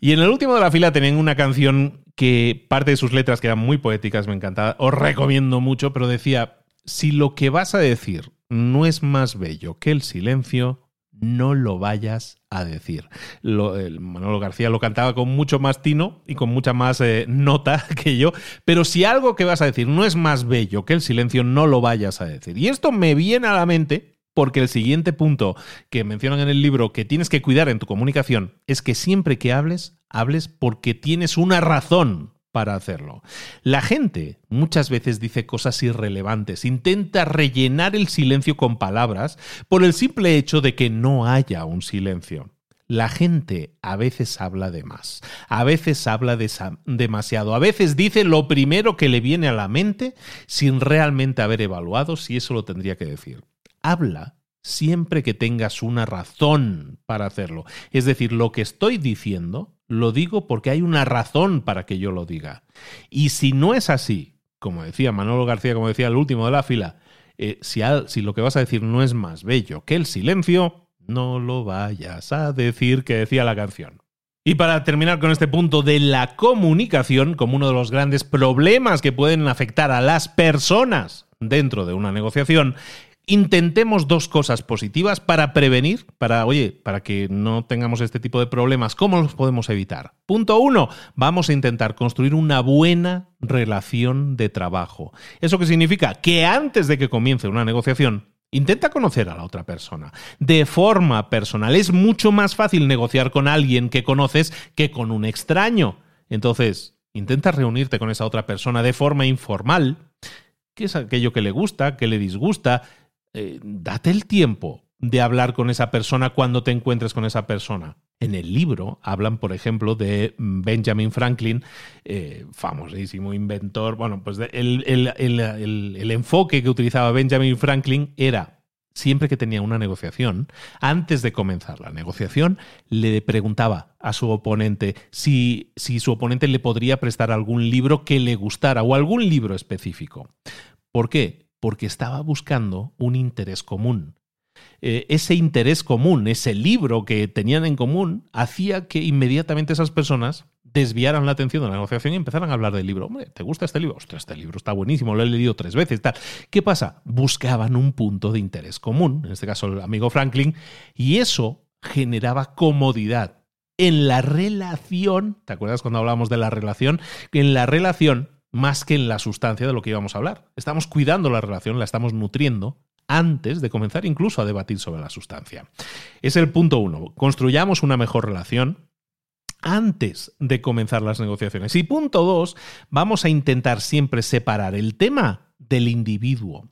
Y en el último de la fila tenían una canción que parte de sus letras, que eran muy poéticas, me encantaba, os recomiendo mucho, pero decía, si lo que vas a decir no es más bello que el silencio, no lo vayas a decir. Manolo García lo cantaba con mucho más tino y con mucha más eh, nota <laughs> que yo, pero si algo que vas a decir no es más bello que el silencio, no lo vayas a decir. Y esto me viene a la mente porque el siguiente punto que mencionan en el libro que tienes que cuidar en tu comunicación es que siempre que hables, hables porque tienes una razón para hacerlo. La gente muchas veces dice cosas irrelevantes, intenta rellenar el silencio con palabras por el simple hecho de que no haya un silencio. La gente a veces habla de más, a veces habla de demasiado, a veces dice lo primero que le viene a la mente sin realmente haber evaluado si eso lo tendría que decir habla siempre que tengas una razón para hacerlo. Es decir, lo que estoy diciendo, lo digo porque hay una razón para que yo lo diga. Y si no es así, como decía Manolo García, como decía el último de la fila, eh, si, si lo que vas a decir no es más bello que el silencio, no lo vayas a decir que decía la canción. Y para terminar con este punto de la comunicación, como uno de los grandes problemas que pueden afectar a las personas dentro de una negociación, intentemos dos cosas positivas para prevenir, para, oye, para que no tengamos este tipo de problemas. ¿Cómo los podemos evitar? Punto uno, vamos a intentar construir una buena relación de trabajo. ¿Eso qué significa? Que antes de que comience una negociación, Intenta conocer a la otra persona de forma personal. Es mucho más fácil negociar con alguien que conoces que con un extraño. Entonces, intenta reunirte con esa otra persona de forma informal. ¿Qué es aquello que le gusta, que le disgusta? Eh, date el tiempo de hablar con esa persona cuando te encuentres con esa persona. En el libro hablan, por ejemplo, de Benjamin Franklin, eh, famosísimo inventor. Bueno, pues el, el enfoque que utilizaba Benjamin Franklin era siempre que tenía una negociación, antes de comenzar la negociación, le preguntaba a su oponente si, si, su oponente le podría prestar algún libro que le gustara o algún libro específico. ¿Por qué? Porque estaba buscando un interés común. Eh, ese interés común, ese libro que tenían en común, hacía que inmediatamente esas personas desviaran la atención de la negociación y empezaran a hablar del libro. Hombre, ¿te gusta este libro? Ostras, este libro está buenísimo, lo he leído tres veces. Tal. ¿Qué pasa? Buscaban un punto de interés común, en este caso el amigo Franklin, y eso generaba comodidad en la relación. ¿Te acuerdas cuando hablábamos de la relación? En la relación más que en la sustancia de lo que íbamos a hablar. Estamos cuidando la relación, la estamos nutriendo antes de comenzar incluso a debatir sobre la sustancia. Es el punto uno. Construyamos una mejor relación antes de comenzar las negociaciones. Y punto dos, vamos a intentar siempre separar el tema del individuo.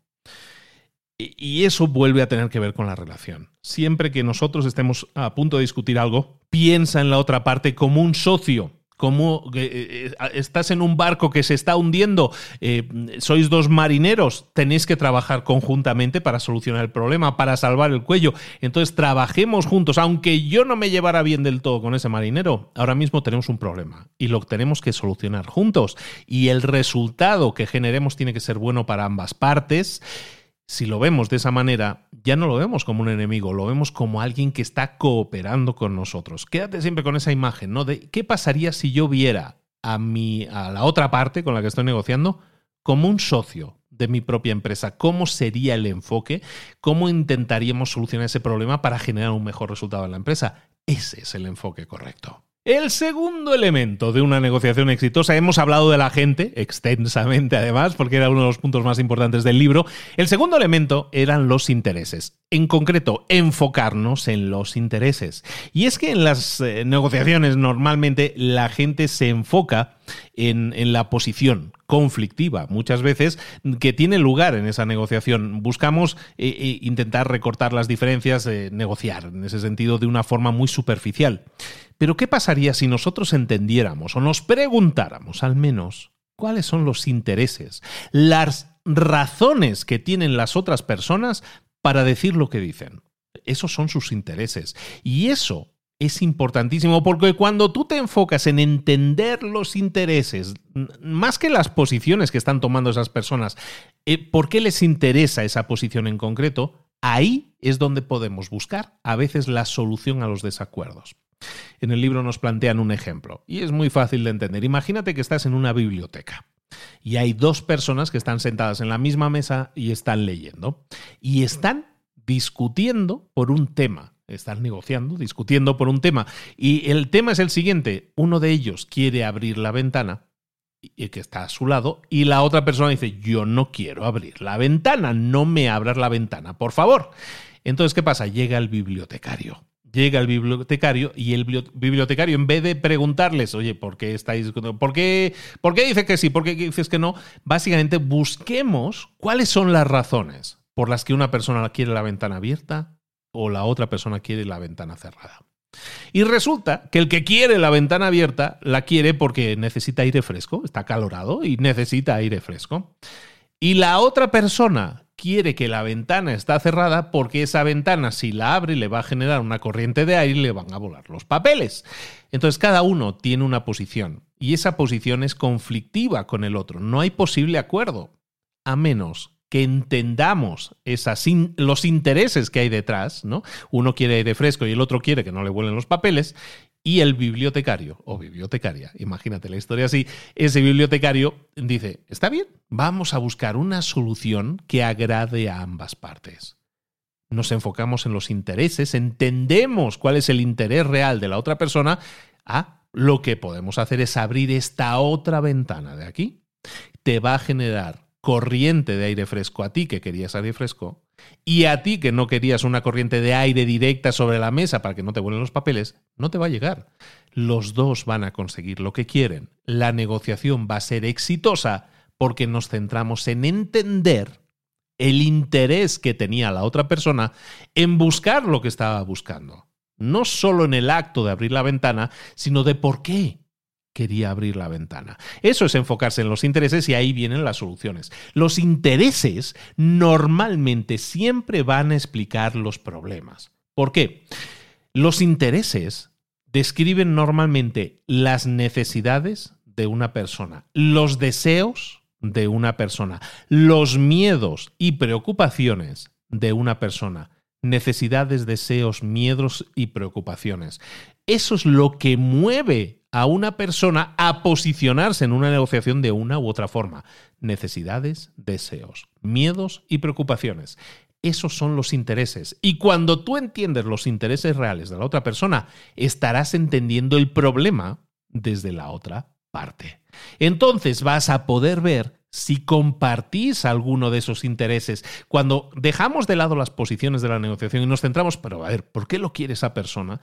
Y eso vuelve a tener que ver con la relación. Siempre que nosotros estemos a punto de discutir algo, piensa en la otra parte como un socio como eh, eh, estás en un barco que se está hundiendo, eh, sois dos marineros, tenéis que trabajar conjuntamente para solucionar el problema, para salvar el cuello. Entonces trabajemos juntos, aunque yo no me llevara bien del todo con ese marinero, ahora mismo tenemos un problema y lo tenemos que solucionar juntos. Y el resultado que generemos tiene que ser bueno para ambas partes si lo vemos de esa manera, ya no lo vemos como un enemigo, lo vemos como alguien que está cooperando con nosotros. Quédate siempre con esa imagen, ¿no? De qué pasaría si yo viera a mi a la otra parte con la que estoy negociando como un socio de mi propia empresa, cómo sería el enfoque, cómo intentaríamos solucionar ese problema para generar un mejor resultado en la empresa. Ese es el enfoque correcto. El segundo elemento de una negociación exitosa, hemos hablado de la gente extensamente además, porque era uno de los puntos más importantes del libro, el segundo elemento eran los intereses. En concreto, enfocarnos en los intereses. Y es que en las eh, negociaciones normalmente la gente se enfoca en, la posición conflictiva, muchas veces, que tiene lugar en esa negociación. Buscamos eh, eh, intentar recortar las diferencias, negociar en ese sentido de una forma muy superficial. Pero ¿qué pasaría si nosotros entendiéramos o nos preguntáramos al menos cuáles son los intereses, las razones que tienen las otras personas para decir lo que dicen? Esos son sus intereses. Y eso es importantísimo porque cuando tú te enfocas en entender los intereses, más que las posiciones que están tomando esas personas, eh, ¿por qué les interesa esa posición en concreto? Ahí es donde podemos buscar a veces la solución a los desacuerdos. En el libro nos plantean un ejemplo y es muy fácil de entender. Imagínate que estás en una biblioteca y hay dos personas que están sentadas en la misma mesa y están leyendo y están discutiendo por un tema. Están negociando, discutiendo por un tema. Y el tema es el siguiente. Uno de ellos quiere abrir la ventana y que está a su lado, y la otra persona dice, yo no quiero abrir la ventana, no me abras la ventana, por favor. Entonces, ¿qué pasa? Llega el bibliotecario llega el bibliotecario y el bibliotecario, en vez de preguntarles, oye, ¿por qué estáis.? ¿Por qué, ¿Por qué dices que sí? ¿Por qué dices que no? Básicamente busquemos cuáles son las razones por las que una persona quiere la ventana abierta o la otra persona quiere la ventana cerrada. Y resulta que el que quiere la ventana abierta la quiere porque necesita aire fresco, está calorado y necesita aire fresco. Y la otra persona quiere que la ventana está cerrada porque esa ventana si la abre le va a generar una corriente de aire y le van a volar los papeles. Entonces cada uno tiene una posición y esa posición es conflictiva con el otro. No hay posible acuerdo a menos que entendamos los intereses que hay detrás, ¿no? Uno quiere aire fresco y el otro quiere que no le vuelen los papeles y el bibliotecario o bibliotecaria, imagínate la historia así, ese bibliotecario dice, está bien, vamos a buscar una solución que agrade a ambas partes. Nos enfocamos en los intereses, entendemos cuál es el interés real de la otra persona, ah, lo que podemos hacer es abrir esta otra ventana de aquí. Te va a generar corriente de aire fresco a ti que querías aire fresco y a ti que no querías una corriente de aire directa sobre la mesa para que no te vuelen los papeles, no te va a llegar. Los dos van a conseguir lo que quieren. La negociación va a ser exitosa porque nos centramos en entender el interés que tenía la otra persona en buscar lo que estaba buscando. No solo en el acto de abrir la ventana, sino de por qué quería abrir la ventana. Eso es enfocarse en los intereses y ahí vienen las soluciones. Los intereses normalmente siempre van a explicar los problemas. ¿Por qué? Los intereses describen normalmente las necesidades de una persona, los deseos de una persona, los miedos y preocupaciones de una persona. Necesidades, deseos, miedos y preocupaciones. Eso es lo que mueve a una persona a posicionarse en una negociación de una u otra forma. Necesidades, deseos, miedos y preocupaciones. Esos son los intereses. Y cuando tú entiendes los intereses reales de la otra persona, estarás entendiendo el problema desde la otra parte. Entonces vas a poder ver si compartís alguno de esos intereses. Cuando dejamos de lado las posiciones de la negociación y nos centramos, pero a ver, ¿por qué lo quiere esa persona?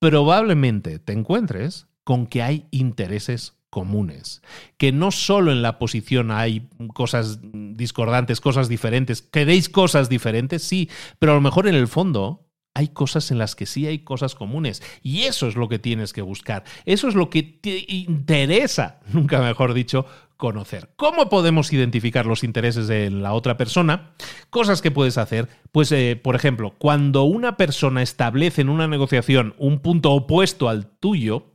Probablemente te encuentres con que hay intereses comunes, que no solo en la posición hay cosas discordantes, cosas diferentes, queréis cosas diferentes, sí, pero a lo mejor en el fondo hay cosas en las que sí hay cosas comunes. Y eso es lo que tienes que buscar. Eso es lo que te interesa, nunca mejor dicho, conocer. ¿Cómo podemos identificar los intereses de la otra persona? Cosas que puedes hacer. Pues, eh, por ejemplo, cuando una persona establece en una negociación un punto opuesto al tuyo,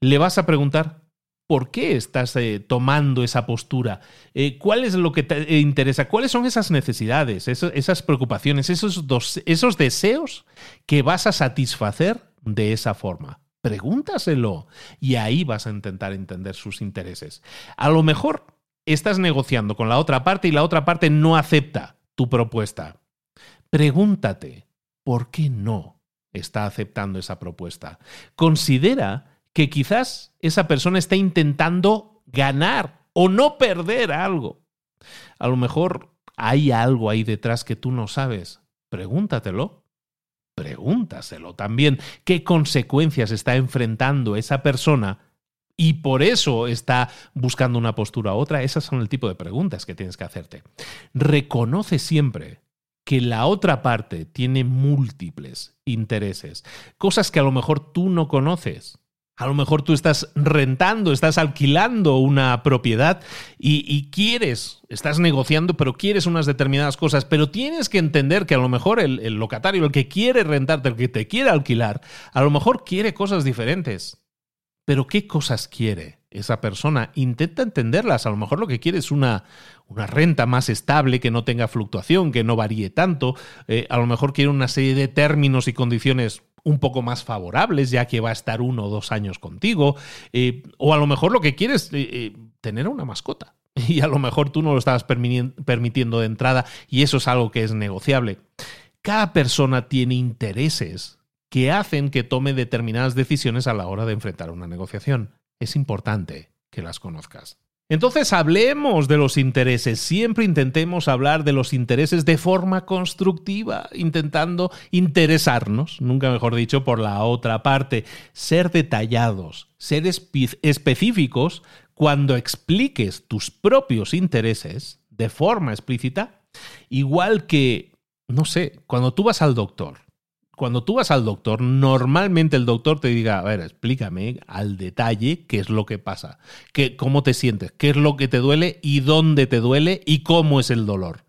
le vas a preguntar, ¿Por qué estás eh, tomando esa postura? Eh, ¿Cuál es lo que te interesa? ¿Cuáles son esas necesidades, esas preocupaciones, esos deseos que vas a satisfacer de esa forma? Pregúntaselo y ahí vas a intentar entender sus intereses. A lo mejor estás negociando con la otra parte y la otra parte no acepta tu propuesta. Pregúntate, ¿por qué no está aceptando esa propuesta? Considera que quizás esa persona está intentando ganar o no perder algo. A lo mejor hay algo ahí detrás que tú no sabes. Pregúntatelo. Pregúntaselo también. ¿Qué consecuencias está enfrentando esa persona y por eso está buscando una postura u otra? Esas son el tipo de preguntas que tienes que hacerte. Reconoce siempre que la otra parte tiene múltiples intereses, cosas que a lo mejor tú no conoces a lo mejor tú estás rentando, estás alquilando una propiedad y, quieres, estás negociando, pero quieres unas determinadas cosas, pero tienes que entender que a lo mejor el, el, locatario, el que quiere rentarte, el que te quiere alquilar, a lo mejor quiere cosas diferentes. Pero ¿qué cosas quiere esa persona? Intenta entenderlas. A lo mejor lo que quiere es una, una renta más estable, que no tenga fluctuación, que no varíe tanto. Eh, a lo mejor quiere una serie de términos y condiciones un poco más favorables, ya que va a estar uno o dos años contigo. Eh, o a lo mejor lo que quieres es eh, tener una mascota. <laughs> Y a lo mejor tú no lo estabas permitiendo de entrada y eso es algo que es negociable. Cada persona tiene intereses que hacen que tome determinadas decisiones a la hora de enfrentar una negociación. Es importante que las conozcas. Entonces hablemos de los intereses, siempre intentemos hablar de los intereses de forma constructiva, intentando interesarnos, nunca mejor dicho, por la otra parte, ser detallados, ser específicos cuando expliques tus propios intereses de forma explícita, igual que, no sé, cuando tú vas al doctor cuando tú vas al doctor, normalmente el doctor te diga, a ver, explícame al detalle qué es lo que pasa, qué, cómo te sientes, qué es lo que te duele y dónde te duele y cómo es el dolor.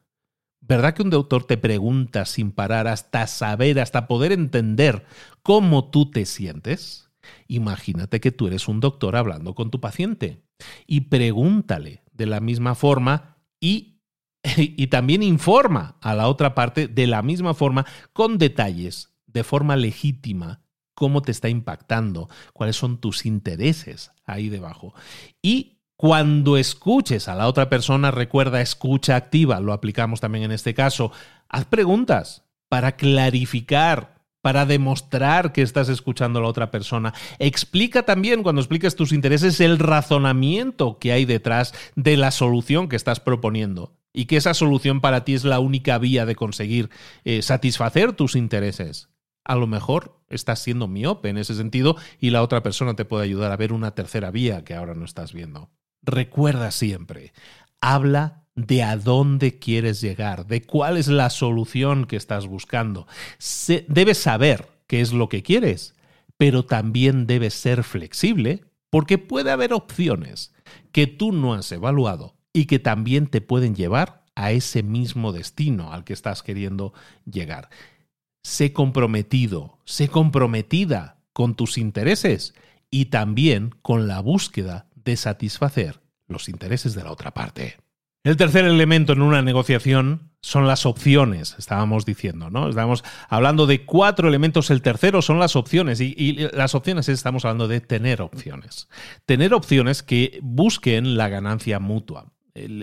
¿Verdad que un doctor te pregunta sin parar hasta saber, hasta poder entender cómo tú te sientes? Imagínate que tú eres un doctor hablando con tu paciente y pregúntale de la misma forma y, <laughs> y también informa a la otra parte de la misma forma con detalles de forma legítima cómo te está impactando, cuáles son tus intereses ahí debajo. Y cuando escuches a la otra persona, recuerda escucha activa, lo aplicamos también en este caso, haz preguntas para clarificar para demostrar que estás escuchando a la otra persona. Explica también, cuando expliques tus intereses, el razonamiento que hay detrás de la solución que estás proponiendo y que esa solución para ti es la única vía de conseguir eh, satisfacer tus intereses a lo mejor estás siendo miope en ese sentido y la otra persona te puede ayudar a ver una tercera vía que ahora no estás viendo. Recuerda siempre, habla de a dónde quieres llegar, de cuál es la solución que estás buscando. debes saber qué es lo que quieres, pero también debes ser flexible porque puede haber opciones que tú no has evaluado y que también te pueden llevar a ese mismo destino al que estás queriendo llegar sé comprometido, sé comprometida con tus intereses y también con la búsqueda de satisfacer los intereses de la otra parte. El tercer elemento en una negociación son las opciones, estábamos diciendo, ¿no? Estábamos hablando de cuatro elementos, el tercero son las opciones y, y, las opciones estamos hablando de tener opciones. Tener opciones que busquen la ganancia mutua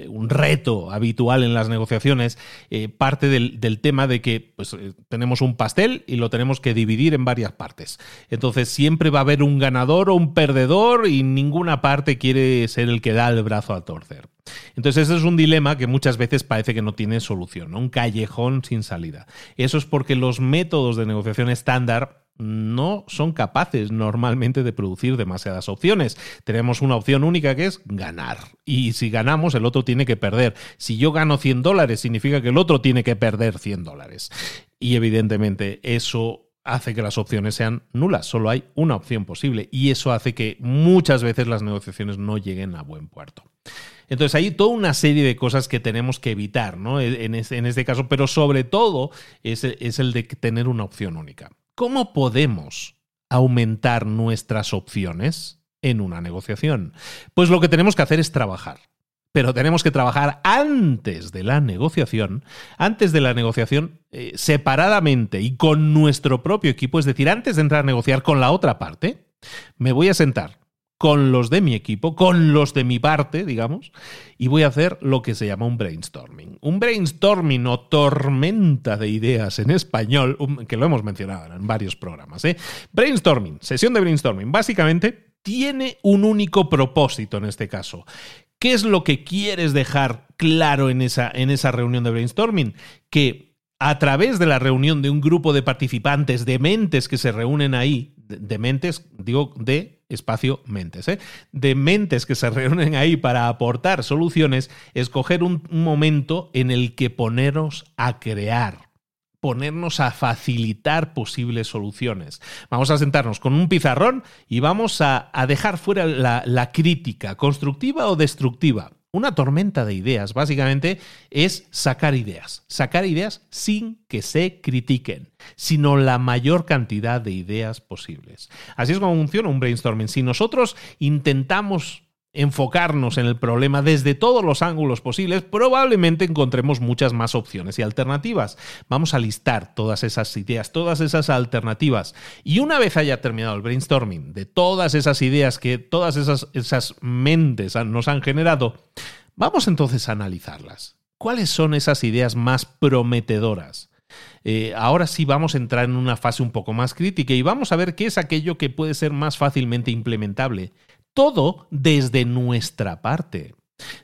un reto habitual en las negociaciones eh, parte del, tema de que pues, eh, tenemos un pastel y lo tenemos que dividir en varias partes. Entonces siempre va a haber un ganador o un perdedor y ninguna parte quiere ser el que da el brazo a torcer. Entonces ese es un dilema que muchas veces parece que no tiene solución, un callejón sin salida. Eso es porque los métodos de negociación estándar no son capaces normalmente de producir demasiadas opciones. Tenemos una opción única que es ganar. Y si ganamos, el otro tiene que perder. Si yo gano 100 dólares, significa que el otro tiene que perder 100 dólares. Y evidentemente eso hace que las opciones sean nulas. Solo hay una opción posible. Y eso hace que muchas veces las negociaciones no lleguen a buen puerto. Entonces hay toda una serie de cosas que tenemos que evitar ¿no? en, este, caso, pero sobre todo es el de tener una opción única. ¿Cómo podemos aumentar nuestras opciones en una negociación? Pues lo que tenemos que hacer es trabajar pero tenemos que trabajar antes de la negociación, antes de la negociación eh, separadamente y con nuestro propio equipo, es decir, antes de entrar a negociar con la otra parte, me voy a sentar con los de mi equipo, con los de mi parte, digamos, y voy a hacer lo que se llama un brainstorming. Un brainstorming o tormenta de ideas en español, que lo hemos mencionado en varios programas. ¿eh? Brainstorming, sesión de brainstorming, básicamente tiene un único propósito en este caso, ¿Qué es lo que quieres dejar claro en esa, en esa reunión de brainstorming? Que a través de la reunión de un grupo de participantes, de mentes que se reúnen ahí, de, mentes, digo de espacio mentes, ¿eh? de mentes que se reúnen ahí para aportar soluciones, escoger un, momento en el que poneros a crear ponernos a facilitar posibles soluciones. Vamos a sentarnos con un pizarrón y vamos a, dejar fuera la, crítica, constructiva o destructiva. Una tormenta de ideas, básicamente, es sacar ideas. Sacar ideas sin que se critiquen, sino la mayor cantidad de ideas posibles. Así es como funciona un brainstorming. Si nosotros intentamos enfocarnos en el problema desde todos los ángulos posibles, probablemente encontremos muchas más opciones y alternativas. Vamos a listar todas esas ideas, todas esas alternativas. Y una vez haya terminado el brainstorming de todas esas ideas que todas esas, esas mentes nos han generado, vamos entonces a analizarlas. ¿Cuáles son esas ideas más prometedoras? Eh, ahora sí vamos a entrar en una fase un poco más crítica y vamos a ver qué es aquello que puede ser más fácilmente implementable todo desde nuestra parte.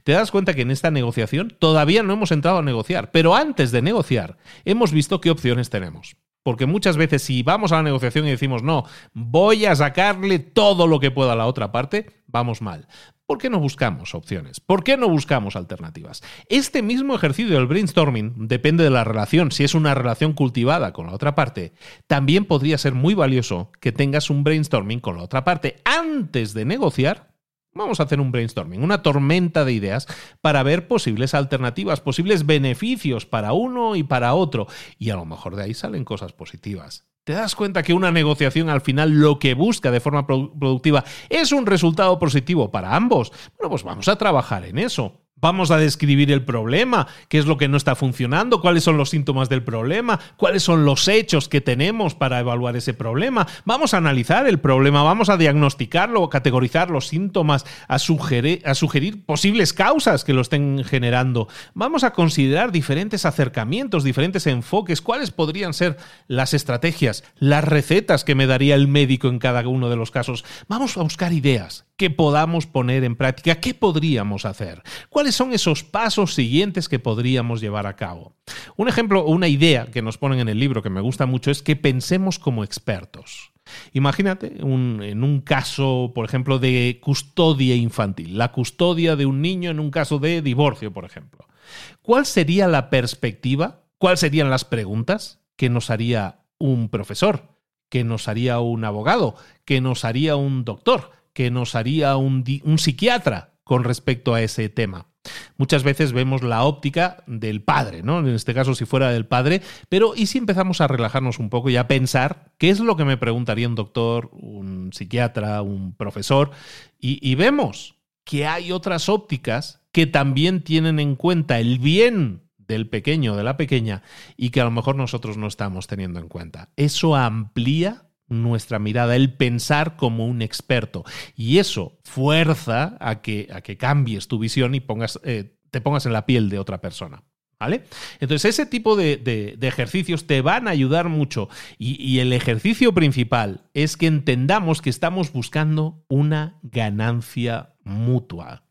Te das cuenta que en esta negociación todavía no hemos entrado a negociar, pero antes de negociar hemos visto qué opciones tenemos. Porque muchas veces si vamos a la negociación y decimos, no, voy a sacarle todo lo que pueda a la otra parte, vamos mal. ¿Por qué no buscamos opciones? ¿Por qué no buscamos alternativas? Este mismo ejercicio del brainstorming depende de la relación. Si es una relación cultivada con la otra parte, también podría ser muy valioso que tengas un brainstorming con la otra parte antes de negociar Vamos a hacer un brainstorming, una tormenta de ideas para ver posibles alternativas, posibles beneficios para uno y para otro. Y a lo mejor de ahí salen cosas positivas. ¿Te das cuenta que una negociación al final lo que busca de forma productiva es un resultado positivo para ambos? Bueno, pues vamos a trabajar en eso. Vamos a describir el problema, qué es lo que no está funcionando, cuáles son los síntomas del problema, cuáles son los hechos que tenemos para evaluar ese problema. Vamos a analizar el problema, vamos a diagnosticarlo, categorizar los síntomas, a sugerir, posibles causas que lo estén generando. Vamos a considerar diferentes acercamientos, diferentes enfoques, cuáles podrían ser las estrategias, las recetas que me daría el médico en cada uno de los casos. Vamos a buscar ideas que podamos poner en práctica, qué podríamos hacer, cuáles son esos pasos siguientes que podríamos llevar a cabo. Un ejemplo, una idea que nos ponen en el libro que me gusta mucho es que pensemos como expertos. Imagínate en un caso, por ejemplo, de custodia infantil, la custodia de un niño en un caso de divorcio, por ejemplo. ¿Cuál sería la perspectiva? ¿Cuáles serían las preguntas que nos haría un profesor? ¿Que nos haría un abogado? ¿Que nos haría un doctor? que nos haría un, psiquiatra con respecto a ese tema. Muchas veces vemos la óptica del padre, ¿no? En este caso, si fuera del padre, pero ¿y si empezamos a relajarnos un poco y a pensar qué es lo que me preguntaría un doctor, un psiquiatra, un profesor? y vemos que hay otras ópticas que también tienen en cuenta el bien del pequeño de la pequeña y que a lo mejor nosotros no estamos teniendo en cuenta. Eso amplía nuestra mirada, el pensar como un experto. Y eso fuerza a que, a que cambies tu visión y pongas, eh, te pongas en la piel de otra persona. ¿Vale? Entonces, ese tipo de, ejercicios te van a ayudar mucho. Y, y el ejercicio principal es que entendamos que estamos buscando una ganancia mutua.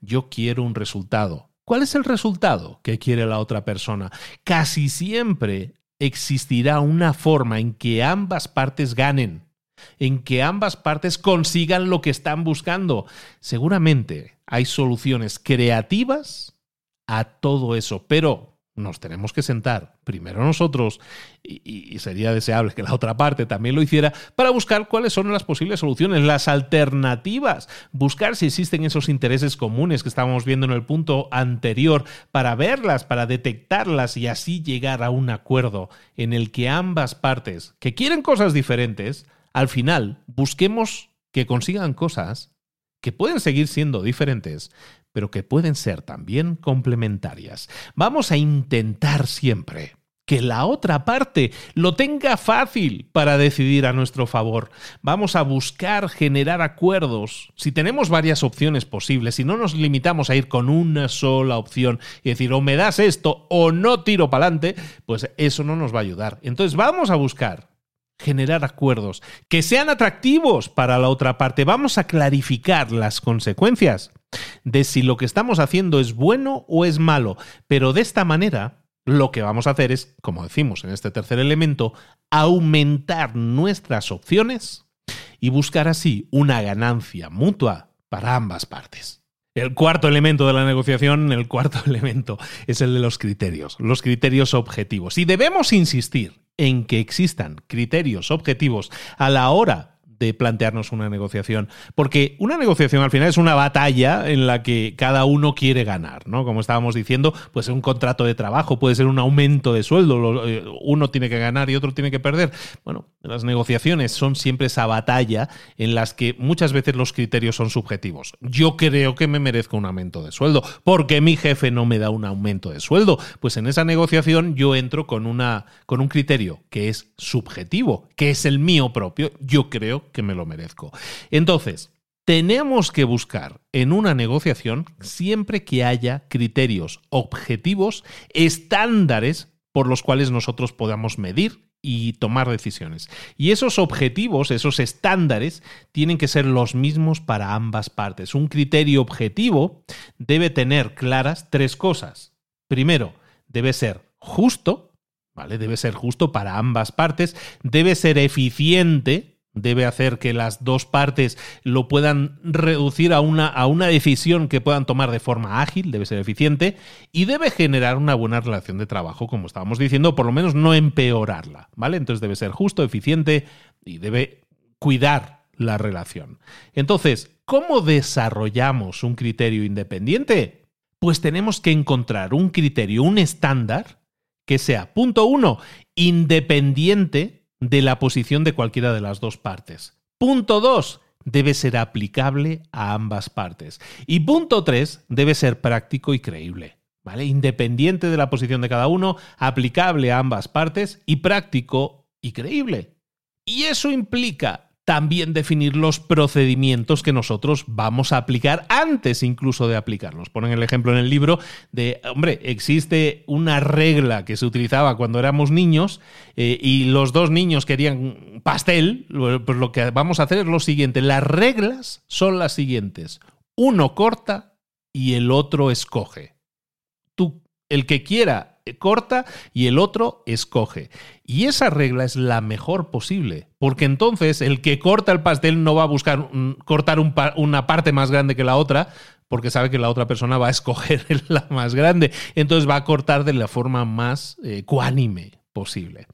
Yo quiero un resultado. ¿Cuál es el resultado que quiere la otra persona? Casi siempre existirá una forma en que ambas partes ganen, en que ambas partes consigan lo que están buscando. Seguramente hay soluciones creativas a todo eso, pero nos tenemos que sentar primero nosotros y, sería deseable que la otra parte también lo hiciera para buscar cuáles son las posibles soluciones, las alternativas, buscar si existen esos intereses comunes que estábamos viendo en el punto anterior, para verlas, para detectarlas y así llegar a un acuerdo en el que ambas partes que quieren cosas diferentes, al final busquemos que consigan cosas que pueden seguir siendo diferentes, pero que pueden ser también complementarias. Vamos a intentar siempre que la otra parte lo tenga fácil para decidir a nuestro favor. Vamos a buscar generar acuerdos. Si tenemos varias opciones posibles, si no nos limitamos a ir con una sola opción y decir o me das esto o no tiro para adelante, pues eso no nos va a ayudar. Entonces vamos a buscar generar acuerdos que sean atractivos para la otra parte. Vamos a clarificar las consecuencias de si lo que estamos haciendo es bueno o es malo. Pero de esta manera, lo que vamos a hacer es, como decimos en este tercer elemento, aumentar nuestras opciones y buscar así una ganancia mutua para ambas partes. El cuarto elemento de la negociación, el cuarto <laughs> elemento es el de los criterios, los criterios objetivos. Y debemos insistir en que existan criterios objetivos a la hora de plantearnos una negociación. Porque una negociación al final es una batalla en la que cada uno quiere ganar, ¿no? Como estábamos diciendo, pues un contrato de trabajo, puede ser un aumento de sueldo, eh, uno tiene que ganar y otro tiene que perder. Bueno, las negociaciones son siempre esa batalla en las que muchas veces los criterios son subjetivos. Yo creo que me merezco un aumento de sueldo, porque mi jefe no me da un aumento de sueldo. Pues en esa negociación yo entro con, una, con un criterio que es subjetivo, que es el mío propio. Yo creo que me lo merezco. Entonces, tenemos que buscar en una negociación siempre que haya criterios objetivos, estándares por los cuales nosotros podamos medir y tomar decisiones. Y esos objetivos, esos estándares, tienen que ser los mismos para ambas partes. Un criterio objetivo debe tener claras tres cosas. Primero, debe ser justo, ¿vale? Debe ser justo para ambas partes, debe ser eficiente, debe hacer que las dos partes lo puedan reducir a una, a una decisión que puedan tomar de forma ágil, debe ser eficiente y debe generar una buena relación de trabajo, como estábamos diciendo, por lo menos no empeorarla, ¿vale? Entonces debe ser justo, eficiente y debe cuidar la relación. Entonces, ¿cómo desarrollamos un criterio independiente? Pues tenemos que encontrar un criterio, un estándar que sea, punto uno, independiente de la posición de cualquiera de las dos partes. Punto 2. Debe ser aplicable a ambas partes. Y punto 3. Debe ser práctico y creíble. ¿Vale? Independiente de la posición de cada uno, aplicable a ambas partes y práctico y creíble. Y eso implica también definir los procedimientos que nosotros vamos a aplicar antes incluso de aplicarlos. Ponen el ejemplo en el libro de, hombre, existe una regla que se utilizaba cuando éramos niños eh, y los dos niños querían pastel, pues lo que vamos a hacer es lo siguiente, las reglas son las siguientes, uno corta y el otro escoge. El que quiera corta y el otro escoge. Y esa regla es la mejor posible, porque entonces el que corta el pastel no va a buscar cortar una parte más grande que la otra, porque sabe que la otra persona va a <laughs> escoger la más grande. Entonces va a cortar de la forma más eh, posible.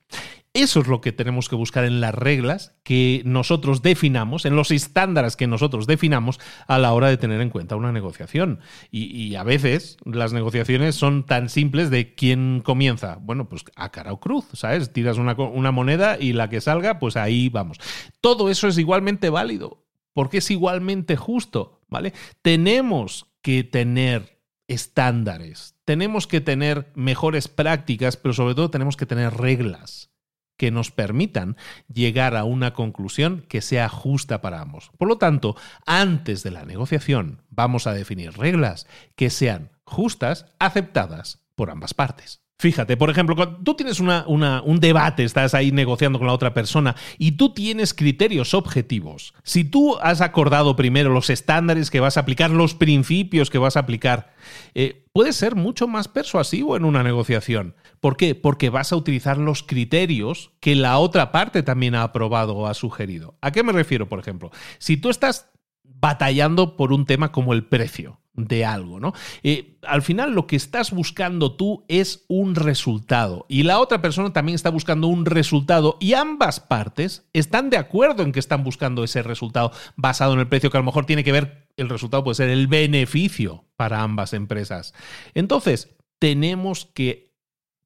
Eso es lo que tenemos que buscar en las reglas que nosotros definamos, en los estándares que nosotros definamos a la hora de tener en cuenta una negociación. Y, a veces las negociaciones son tan simples de quién comienza. Bueno, pues a cara o cruz, ¿sabes? Tiras una, una moneda y la que salga, pues ahí vamos. Todo eso es igualmente válido, porque es igualmente justo, ¿vale? Tenemos que tener estándares, tenemos que tener mejores prácticas, pero sobre todo tenemos que tener reglas que nos permitan llegar a una conclusión que sea justa para ambos. Por lo tanto, antes de la negociación vamos a definir reglas que sean justas, aceptadas por ambas partes. Fíjate, por ejemplo, cuando tú tienes un debate, estás ahí negociando con la otra persona y tú tienes criterios objetivos. Si tú has acordado primero los estándares que vas a aplicar, los principios que vas a aplicar, eh, puedes ser mucho más persuasivo en una negociación. ¿Por qué? Porque vas a utilizar los criterios que la otra parte también ha aprobado o ha sugerido. ¿A qué me refiero, por ejemplo? Si tú estás batallando por un tema como el precio de algo, ¿no? Eh, al final lo que estás buscando tú es un resultado y la otra persona también está buscando un resultado y ambas partes están de acuerdo en que están buscando ese resultado basado en el precio que a lo mejor tiene que ver, el resultado puede ser el beneficio para ambas empresas. Entonces, tenemos que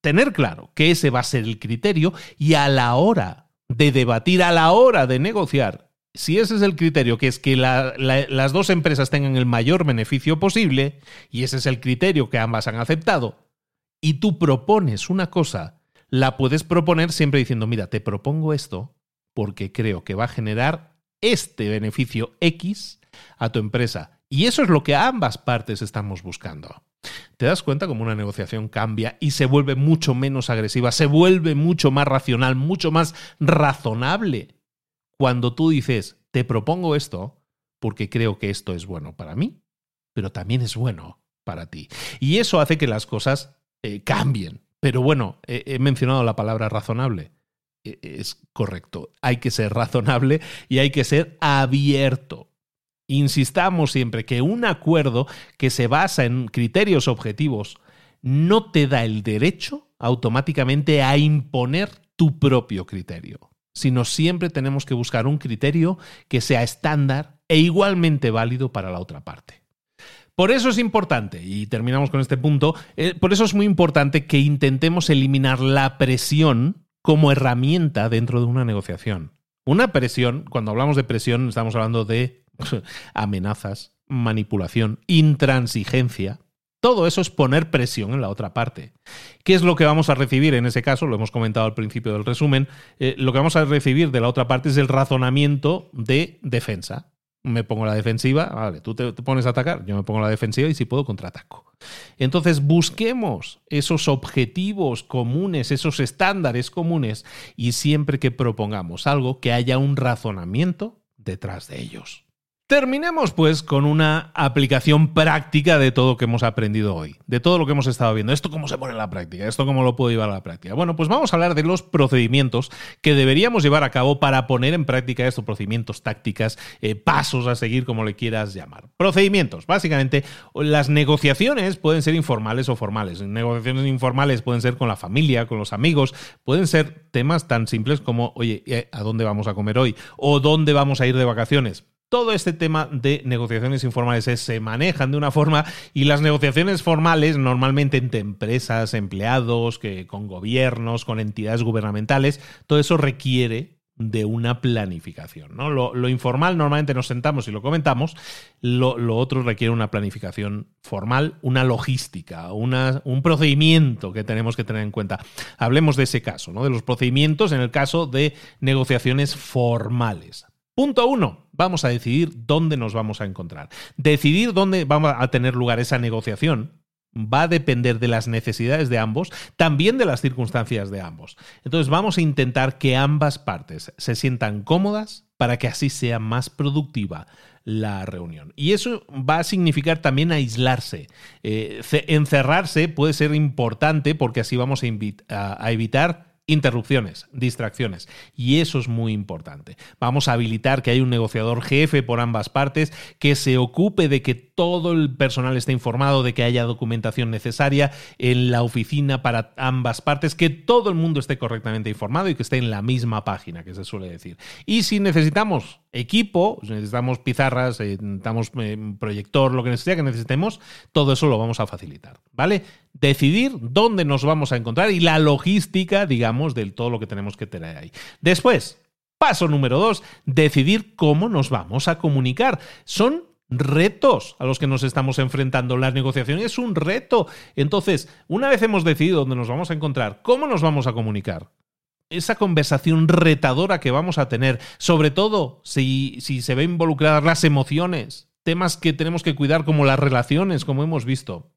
tener claro que ese va a ser el criterio y a la hora de debatir, a la hora de negociar, si ese es el criterio, que es que las dos empresas tengan el mayor beneficio posible, y ese es el criterio que ambas han aceptado, y tú propones una cosa, la puedes proponer siempre diciendo, mira, te propongo esto porque creo que va a generar este beneficio X a tu empresa. Y eso es lo que ambas partes estamos buscando. ¿Te das cuenta cómo una negociación cambia y se vuelve mucho menos agresiva, se vuelve mucho más racional, mucho más razonable? Cuando tú dices, te propongo esto porque creo que esto es bueno para mí, pero también es bueno para ti. Y eso hace que las cosas eh, cambien. Pero bueno, he mencionado la palabra razonable. E, es correcto. Hay que ser razonable y hay que ser abierto. Insistamos siempre que un acuerdo que se basa en criterios objetivos no te da el derecho automáticamente a imponer tu propio criterio sino siempre tenemos que buscar un criterio que sea estándar e igualmente válido para la otra parte. Por eso es importante, y terminamos con este punto, eh, por eso es muy importante que intentemos eliminar la presión como herramienta dentro de una negociación. Una presión, cuando hablamos de presión, estamos hablando de <laughs> amenazas, manipulación, intransigencia, todo eso es poner presión en la otra parte. ¿Qué es lo que vamos a recibir en ese caso? Lo hemos comentado al principio del resumen. Eh, lo que vamos a recibir de la otra parte es el razonamiento de defensa. Me pongo la defensiva, vale, tú te, pones a atacar, yo me pongo la defensiva y si puedo contraataco. Entonces busquemos esos objetivos comunes, esos estándares comunes y siempre que propongamos algo que haya un razonamiento detrás de ellos. Terminemos pues con una aplicación práctica de todo lo que hemos aprendido hoy, de todo lo que hemos estado viendo. ¿Esto cómo se pone en la práctica? ¿Esto cómo lo puedo llevar a la práctica? Bueno, pues vamos a hablar de los procedimientos que deberíamos llevar a cabo para poner en práctica estos procedimientos, tácticas, eh, pasos a seguir, como le quieras llamar. Procedimientos, básicamente, las negociaciones pueden ser informales o formales. Negociaciones informales pueden ser con la familia, con los amigos, pueden ser temas tan simples como, oye, ¿a dónde vamos a comer hoy? ¿O dónde vamos a ir de vacaciones? Todo este tema de negociaciones informales se manejan de una forma y las negociaciones formales normalmente entre empresas, empleados, que, con gobiernos, con entidades gubernamentales, todo eso requiere de una planificación. ¿no? Lo, informal normalmente nos sentamos y lo comentamos, lo, otro requiere una planificación formal, una logística, un procedimiento que tenemos que tener en cuenta. Hablemos de ese caso, ¿no? de los procedimientos en el caso de negociaciones formales. Punto uno, vamos a decidir dónde nos vamos a encontrar. Decidir dónde vamos a tener lugar esa negociación va a depender de las necesidades de ambos, también de las circunstancias de ambos. Entonces vamos a intentar que ambas partes se sientan cómodas para que así sea más productiva la reunión. Y eso va a significar también aislarse. Eh, encerrarse puede ser importante porque así vamos a evitar interrupciones, distracciones. Y eso es muy importante. Vamos a habilitar que haya un negociador jefe por ambas partes que se ocupe de que todo el personal esté informado, de que haya documentación necesaria en la oficina para ambas partes, que todo el mundo esté correctamente informado y que esté en la misma página, que se suele decir. Y si necesitamos equipo, necesitamos pizarras, eh, necesitamos eh, proyector, lo que sea que necesitemos, todo eso lo vamos a facilitar, ¿vale? Decidir dónde nos vamos a encontrar y la logística, digamos, de todo lo que tenemos que tener ahí. Después, paso número dos, decidir cómo nos vamos a comunicar. Son retos a los que nos estamos enfrentando. La negociación es un reto. Entonces, una vez hemos decidido dónde nos vamos a encontrar, ¿cómo nos vamos a comunicar? esa conversación retadora que vamos a tener, sobre todo si, si se ven involucradas las emociones, temas que tenemos que cuidar como las relaciones, como hemos visto.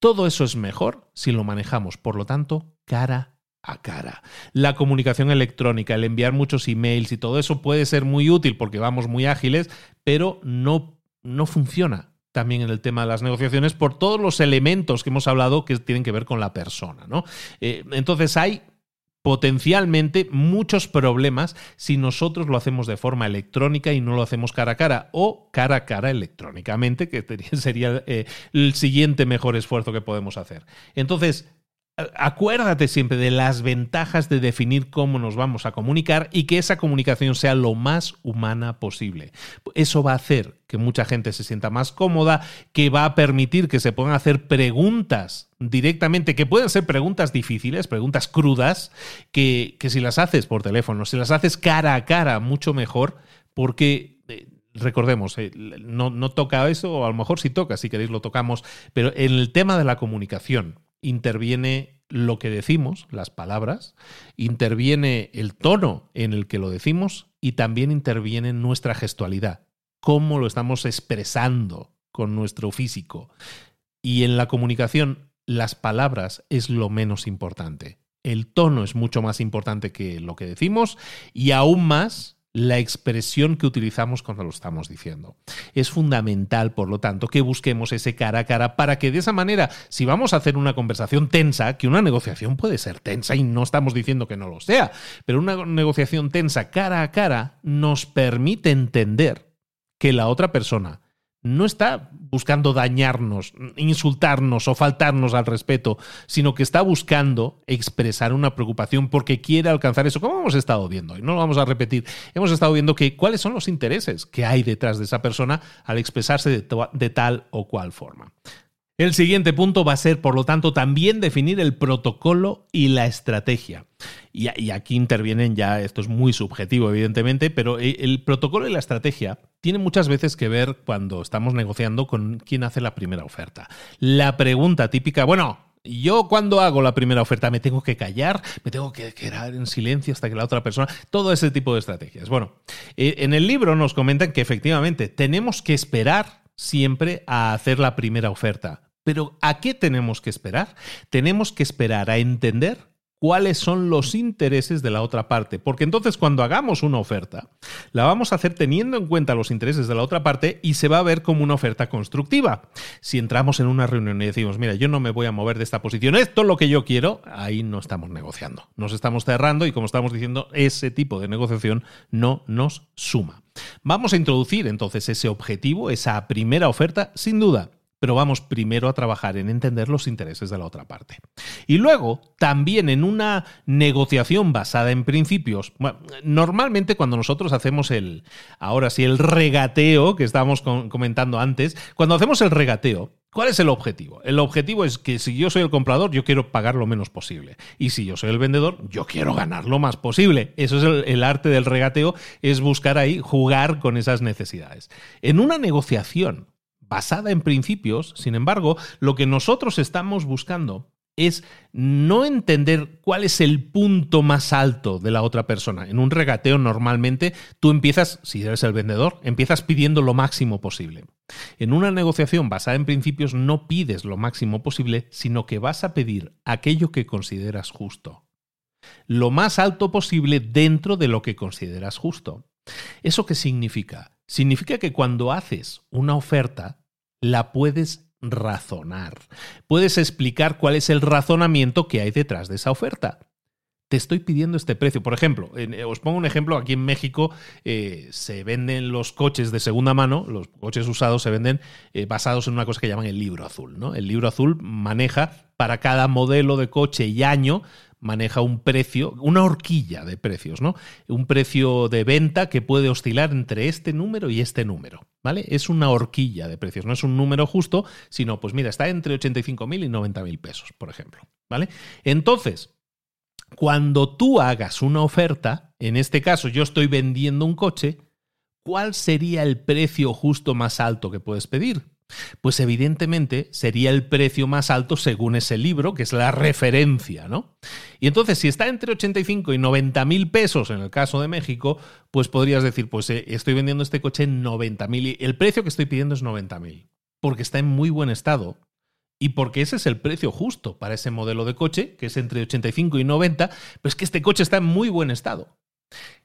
Todo eso es mejor si lo manejamos, por lo tanto, cara a cara. La comunicación electrónica, el enviar muchos emails y todo eso puede ser muy útil porque vamos muy ágiles, pero no, no funciona también en el tema de las negociaciones por todos los elementos que hemos hablado que tienen que ver con la persona. ¿no? Eh, entonces hay potencialmente muchos problemas si nosotros lo hacemos de forma electrónica y no lo hacemos cara a cara o cara a cara electrónicamente, que <laughs> sería eh, el siguiente mejor esfuerzo que podemos hacer. Entonces, acuérdate siempre de las ventajas de definir cómo nos vamos a comunicar y que esa comunicación sea lo más humana posible. Eso va a hacer que mucha gente se sienta más cómoda, que va a permitir que se puedan hacer preguntas directamente, que pueden ser preguntas difíciles, preguntas crudas, que, si las haces por teléfono, si las haces cara a cara, mucho mejor, porque eh, recordemos, eh, no, no, toca eso, o a lo mejor sí toca, si queréis lo tocamos, pero en el tema de la comunicación, interviene lo que decimos, las palabras, interviene el tono en el que lo decimos y también interviene nuestra gestualidad, cómo lo estamos expresando con nuestro físico. Y en la comunicación, las palabras es lo menos importante. El tono es mucho más importante que lo que decimos y aún más la expresión que utilizamos cuando lo estamos diciendo. Es fundamental, por lo tanto, que busquemos ese cara a cara para que de esa manera, si vamos a hacer una conversación tensa, que una negociación puede ser tensa y no estamos diciendo que no lo sea, pero una negociación tensa cara a cara nos permite entender que la otra persona no está buscando dañarnos, insultarnos o faltarnos al respeto, sino que está buscando expresar una preocupación porque quiere alcanzar eso, como hemos estado viendo, y no lo vamos a repetir, hemos estado viendo que cuáles son los intereses que hay detrás de esa persona al expresarse de, de tal o cual forma. El siguiente punto va a ser, por lo tanto, también definir el protocolo y la estrategia. Y, aquí intervienen ya, esto es muy subjetivo, evidentemente, pero eh, el protocolo y la estrategia tienen muchas veces que ver cuando estamos negociando con quién hace la primera oferta. La pregunta típica, bueno, yo cuando hago la primera oferta me tengo que callar, me tengo que quedar en silencio hasta que la otra persona, todo ese tipo de estrategias. Bueno, eh, en el libro nos comentan que efectivamente tenemos que esperar siempre a hacer la primera oferta, pero ¿a qué tenemos que esperar? Tenemos que esperar a entender cuáles son los intereses de la otra parte. Porque entonces cuando hagamos una oferta, la vamos a hacer teniendo en cuenta los intereses de la otra parte y se va a ver como una oferta constructiva. Si entramos en una reunión y decimos, mira, yo no me voy a mover de esta posición, esto es lo que yo quiero, ahí no estamos negociando. Nos estamos cerrando y como estamos diciendo, ese tipo de negociación no nos suma. Vamos a introducir entonces ese objetivo, esa primera oferta, sin duda pero vamos primero a trabajar en entender los intereses de la otra parte. Y luego, también en una negociación basada en principios, normalmente cuando nosotros hacemos el, ahora sí, el regateo que estábamos comentando antes, cuando hacemos el regateo, ¿Cuál es el objetivo? El objetivo es que si yo soy el comprador, yo quiero pagar lo menos posible. Y si yo soy el vendedor, yo quiero ganar lo más posible. Eso es el, el, arte del regateo, es buscar ahí, jugar con esas necesidades. En una negociación, basada en principios, sin embargo, lo que nosotros estamos buscando es no entender cuál es el punto más alto de la otra persona. En un regateo normalmente tú empiezas, si eres el vendedor, empiezas pidiendo lo máximo posible. En una negociación basada en principios no pides lo máximo posible, sino que vas a pedir aquello que consideras justo. Lo más alto posible dentro de lo que consideras justo. ¿Eso qué significa? Significa que cuando haces una oferta, la puedes razonar. Puedes explicar cuál es el razonamiento que hay detrás de esa oferta. Te estoy pidiendo este precio. Por ejemplo, eh, os pongo un ejemplo, aquí en México eh, se venden los coches de segunda mano, los coches usados se venden eh, basados en una cosa que llaman el libro azul. ¿no? El libro azul maneja para cada modelo de coche y año maneja un precio, una horquilla de precios, ¿no? Un precio de venta que puede oscilar entre este número y este número, ¿vale? Es una horquilla de precios, no es un número justo, sino, pues mira, está entre 85.000 y 90.000 pesos, por ejemplo, ¿vale? Entonces, cuando tú hagas una oferta, en este caso yo estoy vendiendo un coche, ¿cuál sería el precio justo más alto que puedes pedir? Pues evidentemente sería el precio más alto según ese libro, que es la referencia, ¿no? Y entonces, si está entre 85 y 90 mil pesos en el caso de México, pues podrías decir, pues eh, estoy vendiendo este coche en 90 mil y el precio que estoy pidiendo es 90 mil, porque está en muy buen estado y porque ese es el precio justo para ese modelo de coche, que es entre 85 y 90, pero es que este coche está en muy buen estado.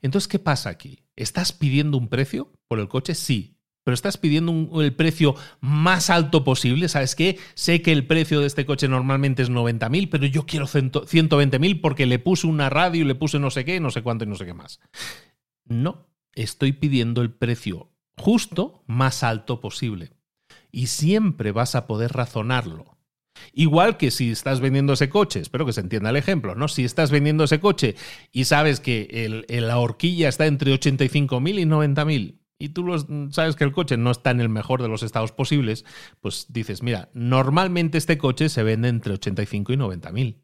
Entonces, ¿qué pasa aquí? ¿Estás pidiendo un precio por el coche? Sí, pero estás pidiendo el precio más alto posible. ¿Sabes qué? Sé que el precio de este coche normalmente es 90.000, pero yo quiero 120.000 porque le puse una radio, le puse no sé qué, no sé cuánto y no sé qué más. No, estoy pidiendo el precio justo más alto posible. Y siempre vas a poder razonarlo. Igual que si estás vendiendo ese coche, espero que se entienda el ejemplo, ¿no? Si estás vendiendo ese coche y sabes que la horquilla está entre 85.000 y 90.000 y tú sabes que el coche no está en el mejor de los estados posibles, pues dices, mira, normalmente este coche se vende entre 85 y 90.000,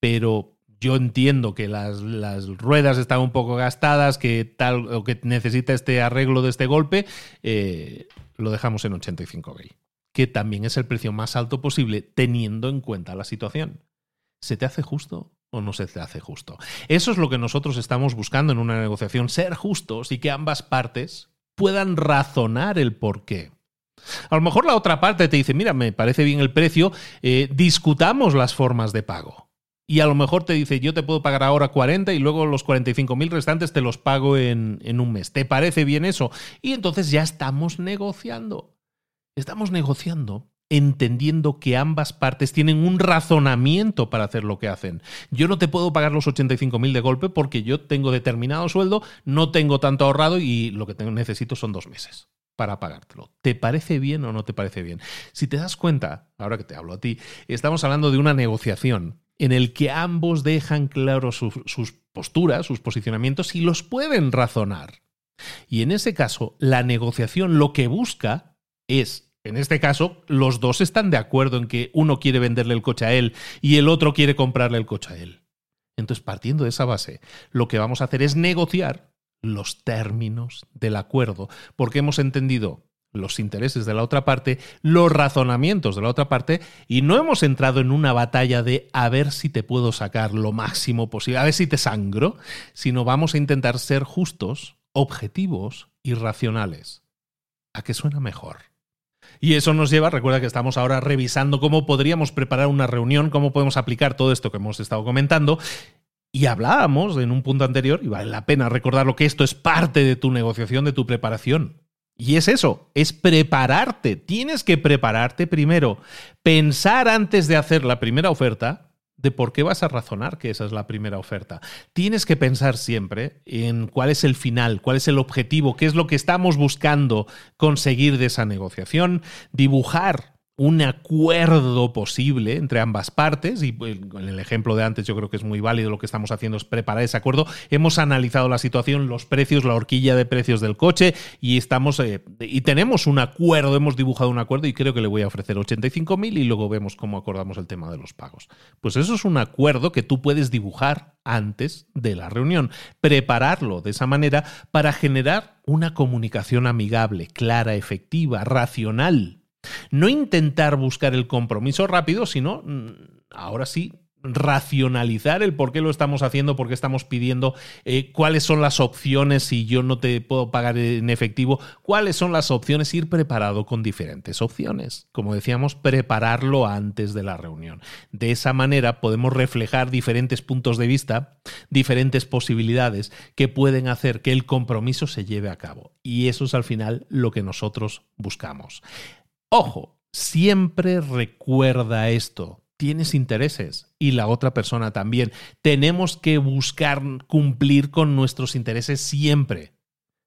pero yo entiendo que las, ruedas están un poco gastadas, que tal o que necesita este arreglo de este golpe, eh, lo dejamos en 85.000 que también es el precio más alto posible teniendo en cuenta la situación. ¿Se te hace justo o no se te hace justo? Eso es lo que nosotros estamos buscando en una negociación, ser justos y que ambas partes puedan razonar el por qué. A lo mejor la otra parte te dice, mira, me parece bien el precio, eh, discutamos las formas de pago. Y a lo mejor te dice, yo te puedo pagar ahora 40 y luego los 45 mil restantes te los pago en, en un mes. ¿Te parece bien eso? Y entonces ya estamos negociando. Estamos negociando entendiendo que ambas partes tienen un razonamiento para hacer lo que hacen. Yo no te puedo pagar los 85.000 de golpe porque yo tengo determinado sueldo, no tengo tanto ahorrado y lo que necesito son dos meses para pagártelo. ¿Te parece bien o no te parece bien? Si te das cuenta, ahora que te hablo a ti, estamos hablando de una negociación en el que ambos dejan claros sus posturas, sus posicionamientos y los pueden razonar. Y en ese caso, la negociación lo que busca es en este caso, los dos están de acuerdo en que uno quiere venderle el coche a él y el otro quiere comprarle el coche a él. Entonces, partiendo de esa base, lo que vamos a hacer es negociar los términos del acuerdo, porque hemos entendido los intereses de la otra parte, los razonamientos de la otra parte, y no hemos entrado en una batalla de a ver si te puedo sacar lo máximo posible, a ver si te sangro, sino vamos a intentar ser justos, objetivos y racionales. ¿A qué suena mejor? Y eso nos lleva, recuerda que estamos ahora revisando cómo podríamos preparar una reunión, cómo podemos aplicar todo esto que hemos estado comentando. Y hablábamos en un punto anterior, y vale la pena recordarlo, que esto es parte de tu negociación, de tu preparación. Y es eso, es prepararte. Tienes que prepararte primero, pensar antes de hacer la primera oferta, de por qué vas a razonar que esa es la primera oferta. Tienes que pensar siempre en cuál es el final, cuál es el objetivo, qué es lo que estamos buscando conseguir de esa negociación, dibujar un acuerdo posible entre ambas partes, y pues, en el ejemplo de antes yo creo que es muy válido, lo que estamos haciendo es preparar ese acuerdo, hemos analizado la situación, los precios, la horquilla de precios del coche, y estamos eh, y tenemos un acuerdo, hemos dibujado un acuerdo y creo que le voy a ofrecer 85.000 y luego vemos cómo acordamos el tema de los pagos. Pues eso es un acuerdo que tú puedes dibujar antes de la reunión, prepararlo de esa manera para generar una comunicación amigable, clara, efectiva, racional no intentar buscar el compromiso rápido, sino, mm, ahora sí, racionalizar el por qué lo estamos haciendo, por qué estamos pidiendo, eh, cuáles son las opciones si yo no te puedo pagar en efectivo, cuáles son las opciones, ir preparado con diferentes opciones. Como decíamos, prepararlo antes de la reunión. De esa manera podemos reflejar diferentes puntos de vista, diferentes posibilidades que pueden hacer que el compromiso se lleve a cabo. Y eso es al final lo que nosotros buscamos. Ojo, siempre recuerda esto. Tienes intereses y la otra persona también. Tenemos que buscar cumplir con nuestros intereses siempre.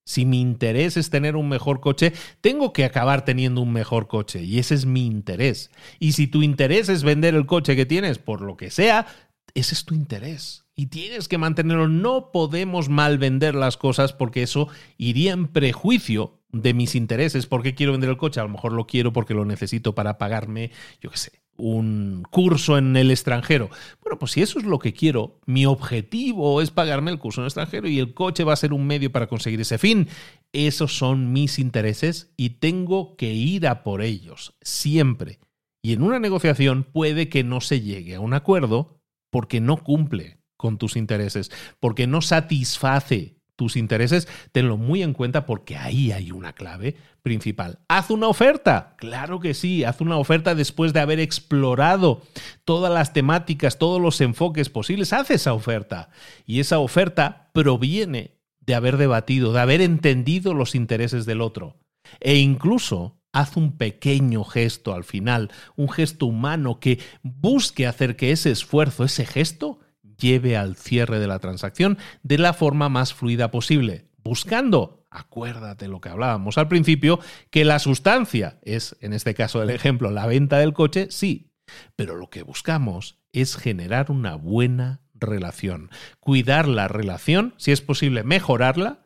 Si mi interés es tener un mejor coche, tengo que acabar teniendo un mejor coche y ese es mi interés. Y si tu interés es vender el coche que tienes por lo que sea, ese es tu interés y tienes que mantenerlo. No podemos mal vender las cosas porque eso iría en prejuicio de mis intereses. ¿Por qué quiero vender el coche? A lo mejor lo quiero porque lo necesito para pagarme, yo qué sé, un curso en el extranjero. Bueno, pues si eso es lo que quiero, mi objetivo es pagarme el curso en el extranjero y el coche va a ser un medio para conseguir ese fin. Esos son mis intereses y tengo que ir a por ellos, siempre. Y en una negociación puede que no se llegue a un acuerdo porque no cumple con tus intereses, porque no satisface tus intereses, tenlo muy en cuenta porque ahí hay una clave principal. Haz una oferta, claro que sí, haz una oferta después de haber explorado todas las temáticas, todos los enfoques posibles, haz esa oferta. Y esa oferta proviene de haber debatido, de haber entendido los intereses del otro. E incluso haz un pequeño gesto al final, un gesto humano que busque hacer que ese esfuerzo, ese gesto, lleve al cierre de la transacción de la forma más fluida posible, buscando, acuérdate lo que hablábamos al principio, que la sustancia es, en este caso del ejemplo, la venta del coche, sí, pero lo que buscamos es generar una buena relación, cuidar la relación, si es posible mejorarla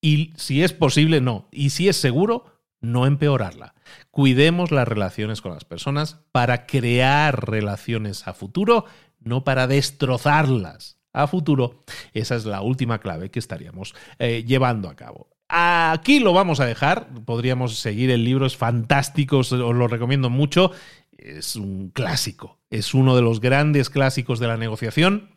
y si es posible no, y si es seguro, no empeorarla. Cuidemos las relaciones con las personas para crear relaciones a futuro, no para destrozarlas a futuro. Esa es la última clave que estaríamos eh, llevando a cabo. Aquí lo vamos a dejar. Podríamos seguir el libro, es fantástico, os lo recomiendo mucho. Es un clásico, es uno de los grandes clásicos de la negociación.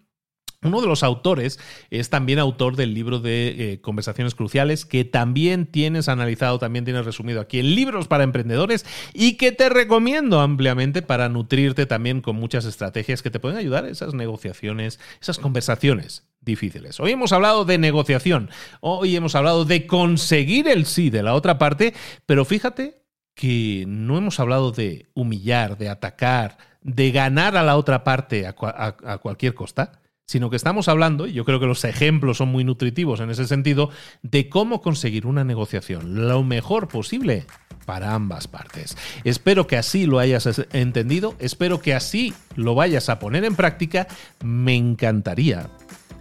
Uno de los autores es también autor del libro de eh, Conversaciones Cruciales, que también tienes analizado, también tienes resumido aquí en Libros para Emprendedores y que te recomiendo ampliamente para nutrirte también con muchas estrategias que te pueden ayudar a esas negociaciones, esas conversaciones difíciles. Hoy hemos hablado de negociación, hoy hemos hablado de conseguir el sí de la otra parte, pero fíjate que no hemos hablado de humillar, de atacar, de ganar a la otra parte a cualquier costa sino que estamos hablando, y yo creo que los ejemplos son muy nutritivos en ese sentido, de cómo conseguir una negociación lo mejor posible para ambas partes. Espero que así lo hayas entendido, espero que así lo vayas a poner en práctica. Me encantaría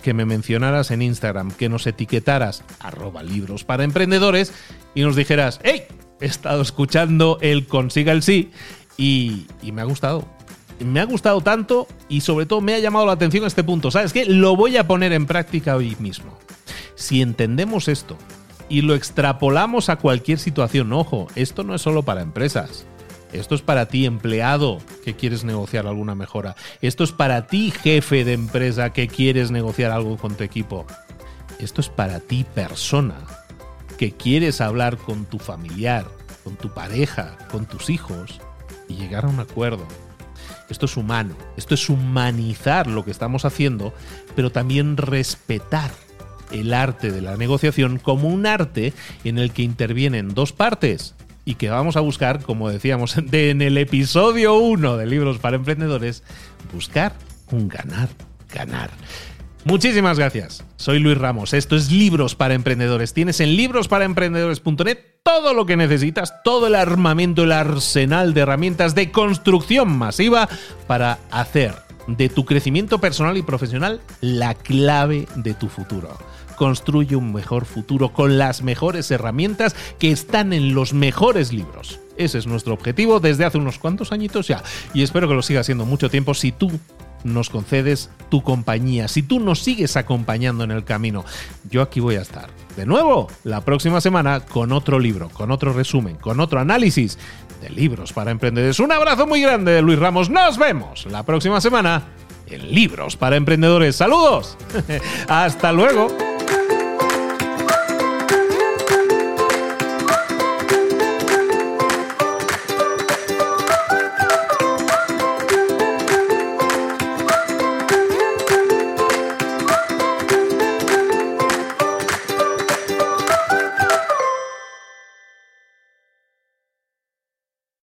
que me mencionaras en Instagram, que nos etiquetaras arroba libros para emprendedores y nos dijeras, hey, he estado escuchando el consiga el sí y, y me ha gustado me ha gustado tanto y sobre todo me ha llamado la atención este punto. ¿Sabes qué? Lo voy a poner en práctica hoy mismo. Si entendemos esto y lo extrapolamos a cualquier situación, ojo, esto no es solo para empresas. Esto es para ti, empleado, que quieres negociar alguna mejora. Esto es para ti, jefe de empresa, que quieres negociar algo con tu equipo. Esto es para ti, persona, que quieres hablar con tu familiar, con tu pareja, con tus hijos y llegar a un acuerdo esto es humano, esto es humanizar lo que estamos haciendo, pero también respetar el arte de la negociación como un arte en el que intervienen dos partes y que vamos a buscar, como decíamos <laughs> en el episodio 1 de Libros para Emprendedores, buscar un ganar, ganar. Muchísimas gracias. Soy Luis Ramos. Esto es Libros para Emprendedores. Tienes en librosparaemprendedores.net todo lo que necesitas, todo el armamento, el arsenal de herramientas de construcción masiva para hacer de tu crecimiento personal y profesional la clave de tu futuro. Construye un mejor futuro con las mejores herramientas que están en los mejores libros. Ese es nuestro objetivo desde hace unos cuantos añitos ya. Y espero que lo siga siendo mucho tiempo si tú nos concedes tu compañía, si tú nos sigues acompañando en el camino. Yo aquí voy a estar. De nuevo, la próxima semana con otro libro, con otro resumen, con otro análisis de libros para emprendedores. Un abrazo muy grande de Luis Ramos. Nos vemos la próxima semana en Libros para Emprendedores. Saludos. <laughs> Hasta luego.